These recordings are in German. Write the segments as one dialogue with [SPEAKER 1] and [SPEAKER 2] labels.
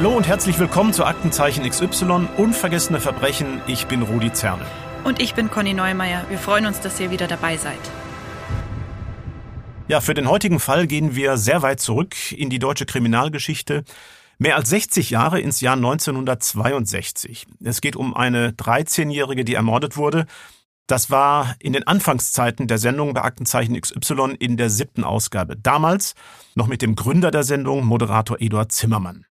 [SPEAKER 1] Hallo und herzlich willkommen zu Aktenzeichen XY Unvergessene Verbrechen. Ich bin Rudi Zerne.
[SPEAKER 2] Und ich bin Conny Neumeier. Wir freuen uns, dass ihr wieder dabei seid.
[SPEAKER 1] Ja, für den heutigen Fall gehen wir sehr weit zurück in die deutsche Kriminalgeschichte. Mehr als 60 Jahre ins Jahr 1962. Es geht um eine 13-Jährige, die ermordet wurde. Das war in den Anfangszeiten der Sendung bei Aktenzeichen XY in der siebten Ausgabe. Damals noch mit dem Gründer der Sendung, Moderator Eduard Zimmermann.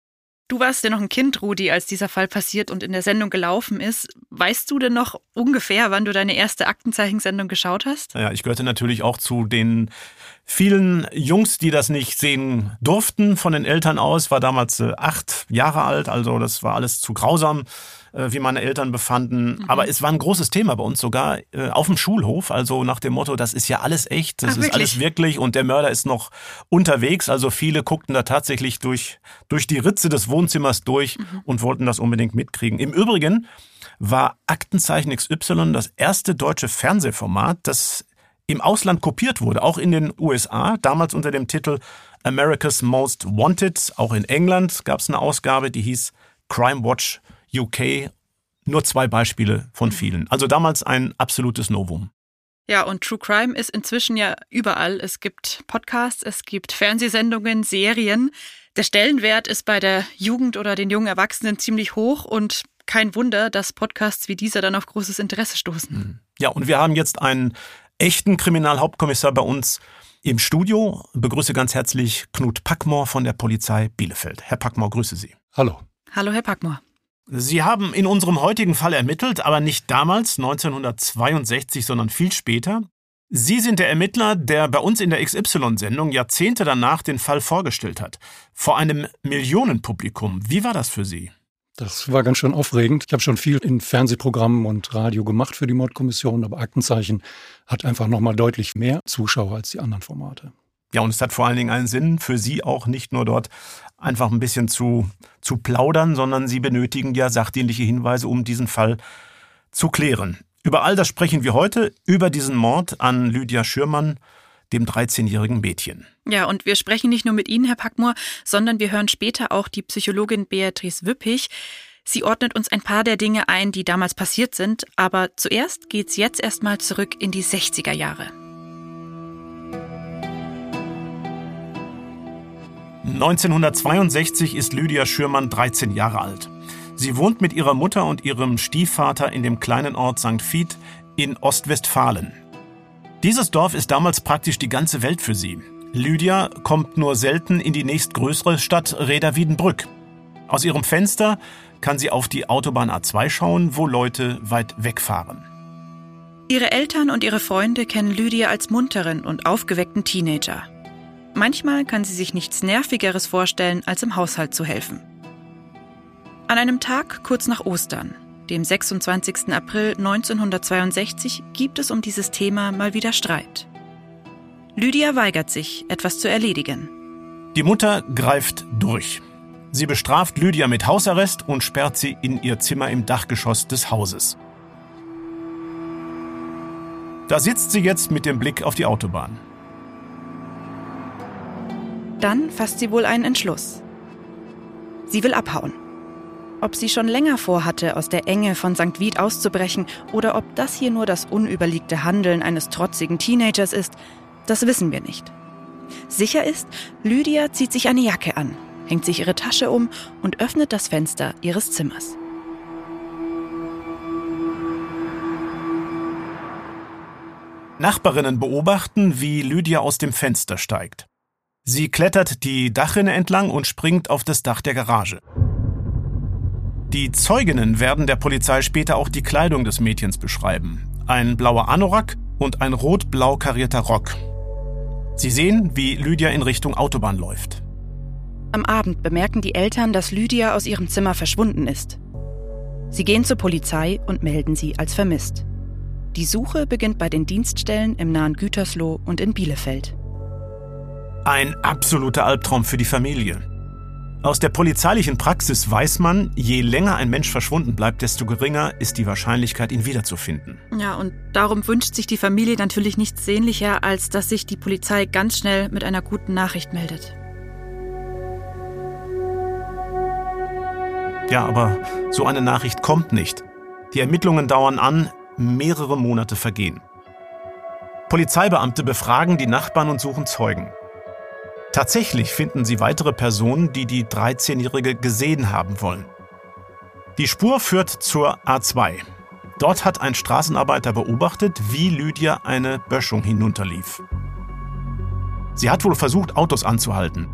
[SPEAKER 2] Du warst ja noch ein Kind, Rudi, als dieser Fall passiert und in der Sendung gelaufen ist. Weißt du denn noch ungefähr, wann du deine erste Aktenzeichensendung geschaut hast?
[SPEAKER 1] Ja, ich gehörte natürlich auch zu den vielen Jungs, die das nicht sehen durften von den Eltern aus. War damals äh, acht Jahre alt, also das war alles zu grausam wie meine Eltern befanden. Mhm. Aber es war ein großes Thema bei uns sogar äh, auf dem Schulhof. Also nach dem Motto, das ist ja alles echt, das Ach, ist wirklich? alles wirklich und der Mörder ist noch unterwegs. Also viele guckten da tatsächlich durch, durch die Ritze des Wohnzimmers durch mhm. und wollten das unbedingt mitkriegen. Im Übrigen war Aktenzeichen XY das erste deutsche Fernsehformat, das im Ausland kopiert wurde, auch in den USA, damals unter dem Titel America's Most Wanted. Auch in England gab es eine Ausgabe, die hieß Crime Watch UK nur zwei Beispiele von vielen. Also damals ein absolutes Novum.
[SPEAKER 2] Ja, und True Crime ist inzwischen ja überall. Es gibt Podcasts, es gibt Fernsehsendungen, Serien. Der Stellenwert ist bei der Jugend oder den jungen Erwachsenen ziemlich hoch und kein Wunder, dass Podcasts wie dieser dann auf großes Interesse stoßen. Hm.
[SPEAKER 1] Ja, und wir haben jetzt einen echten Kriminalhauptkommissar bei uns im Studio. Begrüße ganz herzlich Knut Packmore von der Polizei Bielefeld. Herr Packmore, grüße Sie.
[SPEAKER 3] Hallo.
[SPEAKER 2] Hallo, Herr Packmore.
[SPEAKER 1] Sie haben in unserem heutigen Fall ermittelt, aber nicht damals, 1962, sondern viel später. Sie sind der Ermittler, der bei uns in der XY-Sendung Jahrzehnte danach den Fall vorgestellt hat. Vor einem Millionenpublikum. Wie war das für Sie?
[SPEAKER 3] Das war ganz schön aufregend. Ich habe schon viel in Fernsehprogrammen und Radio gemacht für die Mordkommission, aber Aktenzeichen hat einfach noch mal deutlich mehr Zuschauer als die anderen Formate.
[SPEAKER 1] Ja, und es hat vor allen Dingen einen Sinn für Sie auch nicht nur dort einfach ein bisschen zu, zu plaudern, sondern Sie benötigen ja sachdienliche Hinweise, um diesen Fall zu klären. Über all das sprechen wir heute, über diesen Mord an Lydia Schürmann, dem 13-jährigen Mädchen.
[SPEAKER 2] Ja, und wir sprechen nicht nur mit Ihnen, Herr Packmoor, sondern wir hören später auch die Psychologin Beatrice Wüppich. Sie ordnet uns ein paar der Dinge ein, die damals passiert sind, aber zuerst geht's jetzt erstmal zurück in die 60er Jahre.
[SPEAKER 1] 1962 ist Lydia Schürmann 13 Jahre alt. Sie wohnt mit ihrer Mutter und ihrem Stiefvater in dem kleinen Ort St. Vith in Ostwestfalen. Dieses Dorf ist damals praktisch die ganze Welt für sie. Lydia kommt nur selten in die nächstgrößere Stadt Reda-Wiedenbrück. Aus ihrem Fenster kann sie auf die Autobahn A2 schauen, wo Leute weit wegfahren.
[SPEAKER 2] Ihre Eltern und ihre Freunde kennen Lydia als munteren und aufgeweckten Teenager. Manchmal kann sie sich nichts Nervigeres vorstellen, als im Haushalt zu helfen. An einem Tag kurz nach Ostern, dem 26. April 1962, gibt es um dieses Thema mal wieder Streit. Lydia weigert sich, etwas zu erledigen.
[SPEAKER 1] Die Mutter greift durch. Sie bestraft Lydia mit Hausarrest und sperrt sie in ihr Zimmer im Dachgeschoss des Hauses. Da sitzt sie jetzt mit dem Blick auf die Autobahn.
[SPEAKER 2] Dann fasst sie wohl einen Entschluss. Sie will abhauen. Ob sie schon länger vorhatte, aus der Enge von St. Vith auszubrechen oder ob das hier nur das unüberlegte Handeln eines trotzigen Teenagers ist, das wissen wir nicht. Sicher ist, Lydia zieht sich eine Jacke an, hängt sich ihre Tasche um und öffnet das Fenster ihres Zimmers.
[SPEAKER 1] Nachbarinnen beobachten, wie Lydia aus dem Fenster steigt. Sie klettert die Dachrinne entlang und springt auf das Dach der Garage. Die Zeuginnen werden der Polizei später auch die Kleidung des Mädchens beschreiben. Ein blauer Anorak und ein rot-blau karierter Rock. Sie sehen, wie Lydia in Richtung Autobahn läuft.
[SPEAKER 2] Am Abend bemerken die Eltern, dass Lydia aus ihrem Zimmer verschwunden ist. Sie gehen zur Polizei und melden sie als vermisst. Die Suche beginnt bei den Dienststellen im nahen Gütersloh und in Bielefeld.
[SPEAKER 1] Ein absoluter Albtraum für die Familie. Aus der polizeilichen Praxis weiß man, je länger ein Mensch verschwunden bleibt, desto geringer ist die Wahrscheinlichkeit, ihn wiederzufinden.
[SPEAKER 2] Ja, und darum wünscht sich die Familie natürlich nichts sehnlicher, als dass sich die Polizei ganz schnell mit einer guten Nachricht meldet.
[SPEAKER 1] Ja, aber so eine Nachricht kommt nicht. Die Ermittlungen dauern an, mehrere Monate vergehen. Polizeibeamte befragen die Nachbarn und suchen Zeugen. Tatsächlich finden sie weitere Personen, die die 13-Jährige gesehen haben wollen. Die Spur führt zur A2. Dort hat ein Straßenarbeiter beobachtet, wie Lydia eine Böschung hinunterlief. Sie hat wohl versucht, Autos anzuhalten.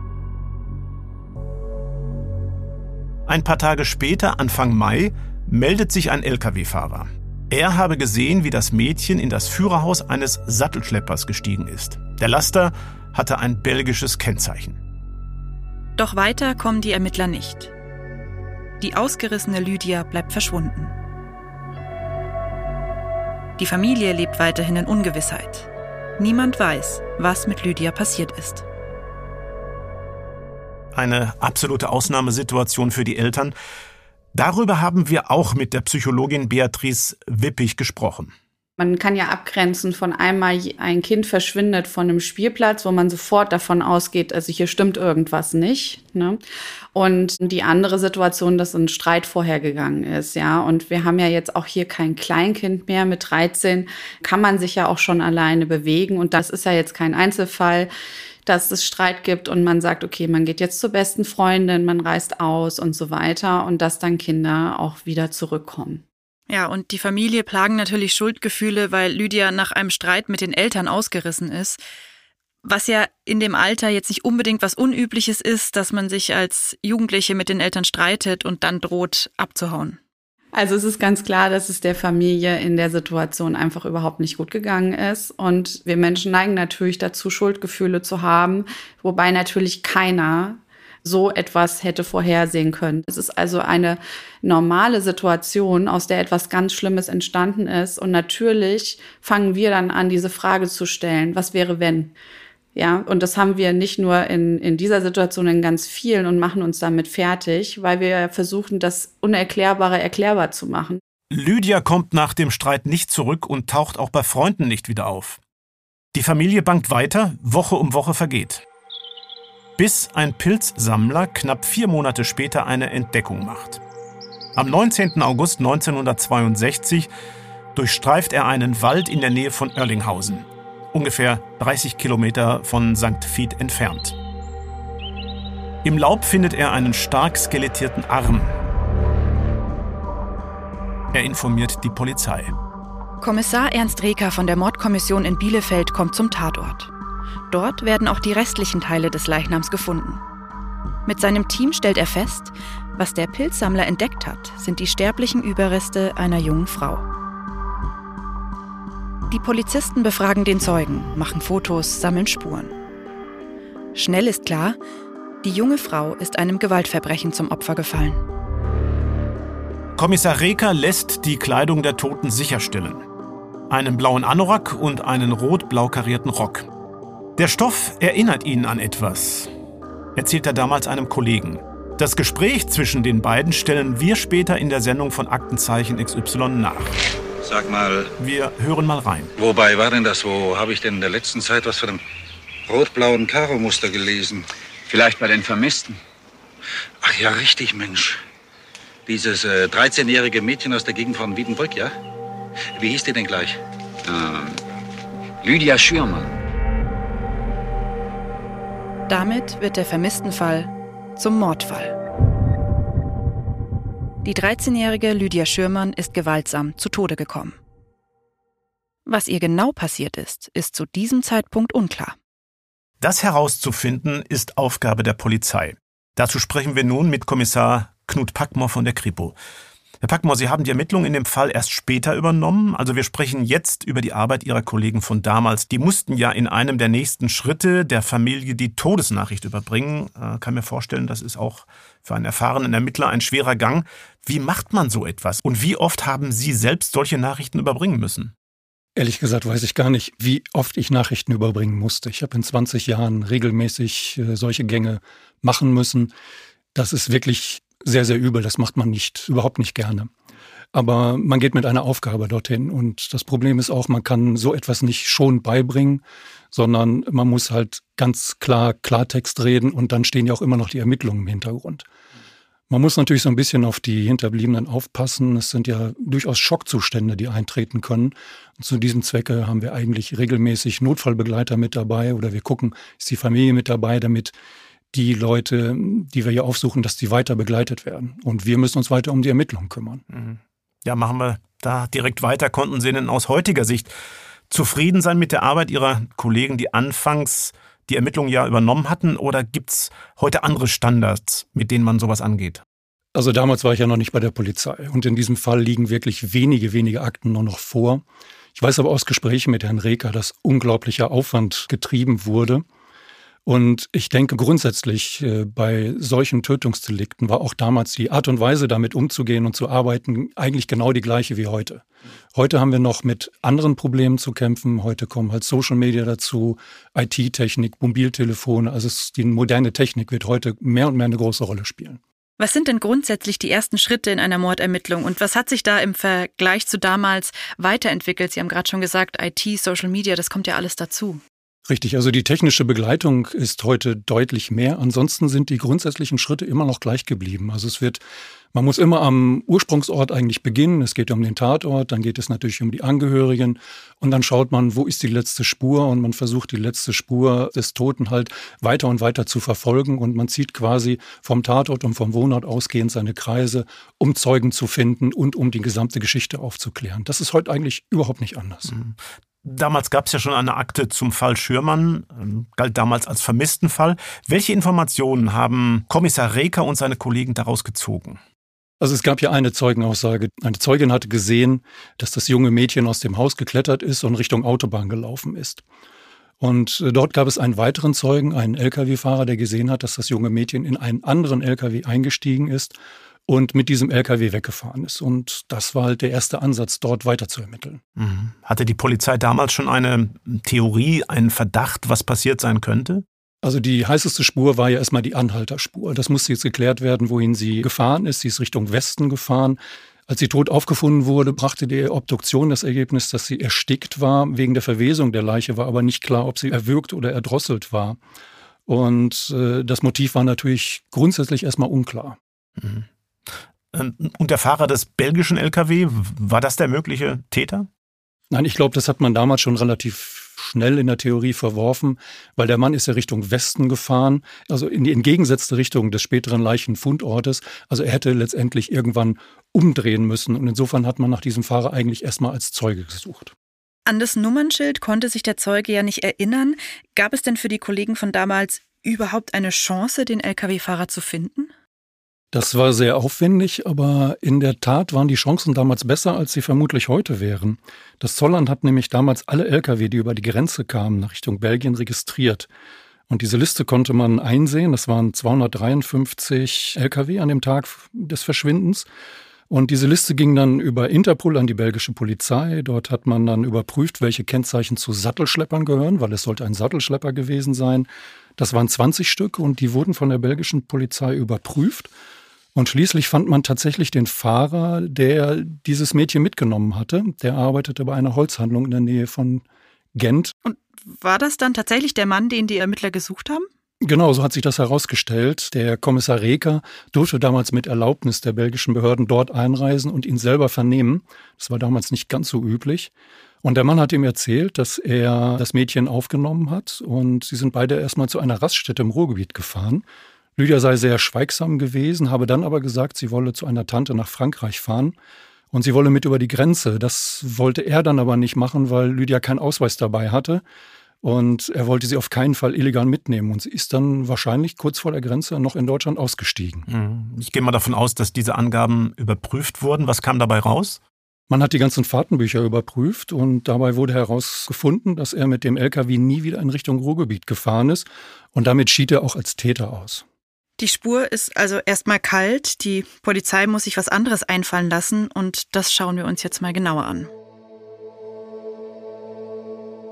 [SPEAKER 1] Ein paar Tage später, Anfang Mai, meldet sich ein Lkw-Fahrer. Er habe gesehen, wie das Mädchen in das Führerhaus eines Sattelschleppers gestiegen ist. Der Laster hatte ein belgisches Kennzeichen.
[SPEAKER 2] Doch weiter kommen die Ermittler nicht. Die ausgerissene Lydia bleibt verschwunden. Die Familie lebt weiterhin in Ungewissheit. Niemand weiß, was mit Lydia passiert ist.
[SPEAKER 1] Eine absolute Ausnahmesituation für die Eltern. Darüber haben wir auch mit der Psychologin Beatrice Wippig gesprochen.
[SPEAKER 4] Man kann ja abgrenzen von einmal ein Kind verschwindet von einem Spielplatz, wo man sofort davon ausgeht, also hier stimmt irgendwas nicht. Ne? Und die andere Situation, dass ein Streit vorhergegangen ist, ja. Und wir haben ja jetzt auch hier kein Kleinkind mehr. Mit 13 kann man sich ja auch schon alleine bewegen. Und das ist ja jetzt kein Einzelfall dass es Streit gibt und man sagt, okay, man geht jetzt zur besten Freundin, man reist aus und so weiter und dass dann Kinder auch wieder zurückkommen.
[SPEAKER 2] Ja, und die Familie plagen natürlich Schuldgefühle, weil Lydia nach einem Streit mit den Eltern ausgerissen ist. Was ja in dem Alter jetzt nicht unbedingt was Unübliches ist, dass man sich als Jugendliche mit den Eltern streitet und dann droht abzuhauen.
[SPEAKER 4] Also es ist ganz klar, dass es der Familie in der Situation einfach überhaupt nicht gut gegangen ist. Und wir Menschen neigen natürlich dazu, Schuldgefühle zu haben, wobei natürlich keiner so etwas hätte vorhersehen können. Es ist also eine normale Situation, aus der etwas ganz Schlimmes entstanden ist. Und natürlich fangen wir dann an, diese Frage zu stellen, was wäre wenn? Ja, und das haben wir nicht nur in, in dieser Situation in ganz vielen und machen uns damit fertig, weil wir versuchen, das Unerklärbare erklärbar zu machen.
[SPEAKER 1] Lydia kommt nach dem Streit nicht zurück und taucht auch bei Freunden nicht wieder auf. Die Familie bangt weiter, Woche um Woche vergeht bis ein Pilzsammler knapp vier Monate später eine Entdeckung macht. Am 19. August 1962 durchstreift er einen Wald in der Nähe von Oerlinghausen, ungefähr 30 Kilometer von St. Vith entfernt. Im Laub findet er einen stark skelettierten Arm. Er informiert die Polizei.
[SPEAKER 2] Kommissar Ernst Reker von der Mordkommission in Bielefeld kommt zum Tatort. Dort werden auch die restlichen Teile des Leichnams gefunden. Mit seinem Team stellt er fest, was der Pilzsammler entdeckt hat, sind die sterblichen Überreste einer jungen Frau. Die Polizisten befragen den Zeugen, machen Fotos, sammeln Spuren. Schnell ist klar, die junge Frau ist einem Gewaltverbrechen zum Opfer gefallen.
[SPEAKER 1] Kommissar Reker lässt die Kleidung der Toten sicherstellen. Einen blauen Anorak und einen rot-blau karierten Rock. Der Stoff erinnert ihn an etwas, erzählt er damals einem Kollegen. Das Gespräch zwischen den beiden stellen wir später in der Sendung von Aktenzeichen XY nach.
[SPEAKER 5] Sag mal.
[SPEAKER 1] Wir hören mal rein.
[SPEAKER 5] Wobei war denn das? Wo habe ich denn in der letzten Zeit was von einem rot-blauen Karo-Muster gelesen?
[SPEAKER 6] Vielleicht bei den Vermissten.
[SPEAKER 5] Ach ja, richtig, Mensch. Dieses äh, 13-jährige Mädchen aus der Gegend von Wiedenbrück, ja? Wie hieß die denn gleich?
[SPEAKER 6] Ähm, Lydia Schürmann.
[SPEAKER 2] Damit wird der Vermisstenfall zum Mordfall. Die 13-jährige Lydia Schürmann ist gewaltsam zu Tode gekommen. Was ihr genau passiert ist, ist zu diesem Zeitpunkt unklar.
[SPEAKER 1] Das herauszufinden ist Aufgabe der Polizei. Dazu sprechen wir nun mit Kommissar Knut Packmore von der Kripo. Herr Packmore, Sie haben die Ermittlungen in dem Fall erst später übernommen. Also wir sprechen jetzt über die Arbeit Ihrer Kollegen von damals. Die mussten ja in einem der nächsten Schritte der Familie die Todesnachricht überbringen. Äh, kann mir vorstellen, das ist auch für einen erfahrenen Ermittler ein schwerer Gang. Wie macht man so etwas? Und wie oft haben Sie selbst solche Nachrichten überbringen müssen?
[SPEAKER 3] Ehrlich gesagt weiß ich gar nicht, wie oft ich Nachrichten überbringen musste. Ich habe in 20 Jahren regelmäßig äh, solche Gänge machen müssen. Das ist wirklich sehr, sehr übel. Das macht man nicht, überhaupt nicht gerne. Aber man geht mit einer Aufgabe dorthin. Und das Problem ist auch, man kann so etwas nicht schon beibringen, sondern man muss halt ganz klar Klartext reden und dann stehen ja auch immer noch die Ermittlungen im Hintergrund. Man muss natürlich so ein bisschen auf die Hinterbliebenen aufpassen. Es sind ja durchaus Schockzustände, die eintreten können. Und zu diesem Zwecke haben wir eigentlich regelmäßig Notfallbegleiter mit dabei oder wir gucken, ist die Familie mit dabei, damit die Leute, die wir hier aufsuchen, dass die weiter begleitet werden. Und wir müssen uns weiter um die Ermittlungen kümmern. Mhm.
[SPEAKER 1] Ja, machen wir da direkt weiter. Konnten Sie denn aus heutiger Sicht zufrieden sein mit der Arbeit Ihrer Kollegen, die anfangs die Ermittlungen ja übernommen hatten? Oder gibt es heute andere Standards, mit denen man sowas angeht?
[SPEAKER 3] Also damals war ich ja noch nicht bei der Polizei und in diesem Fall liegen wirklich wenige, wenige Akten nur noch vor. Ich weiß aber aus Gesprächen mit Herrn Reker, dass unglaublicher Aufwand getrieben wurde. Und ich denke grundsätzlich äh, bei solchen Tötungsdelikten war auch damals die Art und Weise, damit umzugehen und zu arbeiten, eigentlich genau die gleiche wie heute. Heute haben wir noch mit anderen Problemen zu kämpfen. Heute kommen halt Social Media dazu, IT-Technik, Mobiltelefone. Also die moderne Technik wird heute mehr und mehr eine große Rolle spielen.
[SPEAKER 2] Was sind denn grundsätzlich die ersten Schritte in einer Mordermittlung und was hat sich da im Vergleich zu damals weiterentwickelt? Sie haben gerade schon gesagt, IT, Social Media, das kommt ja alles dazu.
[SPEAKER 3] Richtig, also die technische Begleitung ist heute deutlich mehr. Ansonsten sind die grundsätzlichen Schritte immer noch gleich geblieben. Also es wird, man muss immer am Ursprungsort eigentlich beginnen. Es geht um den Tatort, dann geht es natürlich um die Angehörigen und dann schaut man, wo ist die letzte Spur und man versucht die letzte Spur des Toten halt weiter und weiter zu verfolgen und man zieht quasi vom Tatort und vom Wohnort ausgehend seine Kreise, um Zeugen zu finden und um die gesamte Geschichte aufzuklären. Das ist heute eigentlich überhaupt nicht anders.
[SPEAKER 1] Damals gab es ja schon eine Akte zum Fall Schürmann, ähm, galt damals als vermissten Fall. Welche Informationen haben Kommissar Reker und seine Kollegen daraus gezogen?
[SPEAKER 3] Also es gab ja eine Zeugenaussage. Eine Zeugin hatte gesehen, dass das junge Mädchen aus dem Haus geklettert ist und Richtung Autobahn gelaufen ist. Und äh, dort gab es einen weiteren Zeugen, einen Lkw-Fahrer, der gesehen hat, dass das junge Mädchen in einen anderen Lkw eingestiegen ist und mit diesem LKW weggefahren ist. Und das war halt der erste Ansatz, dort weiter zu ermitteln.
[SPEAKER 1] Mhm. Hatte die Polizei damals schon eine Theorie, einen Verdacht, was passiert sein könnte?
[SPEAKER 3] Also die heißeste Spur war ja erstmal die Anhalterspur. Das musste jetzt geklärt werden, wohin sie gefahren ist. Sie ist Richtung Westen gefahren. Als sie tot aufgefunden wurde, brachte die Obduktion das Ergebnis, dass sie erstickt war wegen der Verwesung der Leiche, war aber nicht klar, ob sie erwürgt oder erdrosselt war. Und äh, das Motiv war natürlich grundsätzlich erstmal unklar. Mhm.
[SPEAKER 1] Ähm, und der Fahrer des belgischen Lkw, war das der mögliche Täter?
[SPEAKER 3] Nein, ich glaube, das hat man damals schon relativ schnell in der Theorie verworfen, weil der Mann ist ja Richtung Westen gefahren, also in die entgegengesetzte Richtung des späteren Leichenfundortes. Also er hätte letztendlich irgendwann umdrehen müssen. Und insofern hat man nach diesem Fahrer eigentlich erstmal als Zeuge gesucht.
[SPEAKER 2] An das Nummernschild konnte sich der Zeuge ja nicht erinnern. Gab es denn für die Kollegen von damals überhaupt eine Chance, den Lkw-Fahrer zu finden?
[SPEAKER 3] Das war sehr aufwendig, aber in der Tat waren die Chancen damals besser, als sie vermutlich heute wären. Das Zollamt hat nämlich damals alle Lkw, die über die Grenze kamen, nach Richtung Belgien registriert. Und diese Liste konnte man einsehen. Das waren 253 Lkw an dem Tag des Verschwindens. Und diese Liste ging dann über Interpol an die belgische Polizei. Dort hat man dann überprüft, welche Kennzeichen zu Sattelschleppern gehören, weil es sollte ein Sattelschlepper gewesen sein. Das waren 20 Stück und die wurden von der belgischen Polizei überprüft. Und schließlich fand man tatsächlich den Fahrer, der dieses Mädchen mitgenommen hatte. Der arbeitete bei einer Holzhandlung in der Nähe von Gent.
[SPEAKER 2] Und war das dann tatsächlich der Mann, den die Ermittler gesucht haben?
[SPEAKER 3] Genau, so hat sich das herausgestellt. Der Kommissar Reker durfte damals mit Erlaubnis der belgischen Behörden dort einreisen und ihn selber vernehmen. Das war damals nicht ganz so üblich. Und der Mann hat ihm erzählt, dass er das Mädchen aufgenommen hat und sie sind beide erstmal zu einer Raststätte im Ruhrgebiet gefahren. Lydia sei sehr schweigsam gewesen, habe dann aber gesagt, sie wolle zu einer Tante nach Frankreich fahren und sie wolle mit über die Grenze. Das wollte er dann aber nicht machen, weil Lydia keinen Ausweis dabei hatte. Und er wollte sie auf keinen Fall illegal mitnehmen. Und sie ist dann wahrscheinlich kurz vor der Grenze noch in Deutschland ausgestiegen.
[SPEAKER 1] Mhm. Ich gehe mal davon aus, dass diese Angaben überprüft wurden. Was kam dabei raus?
[SPEAKER 3] Man hat die ganzen Fahrtenbücher überprüft und dabei wurde herausgefunden, dass er mit dem LKW nie wieder in Richtung Ruhrgebiet gefahren ist. Und damit schied er auch als Täter aus.
[SPEAKER 2] Die Spur ist also erstmal kalt, die Polizei muss sich was anderes einfallen lassen und das schauen wir uns jetzt mal genauer an.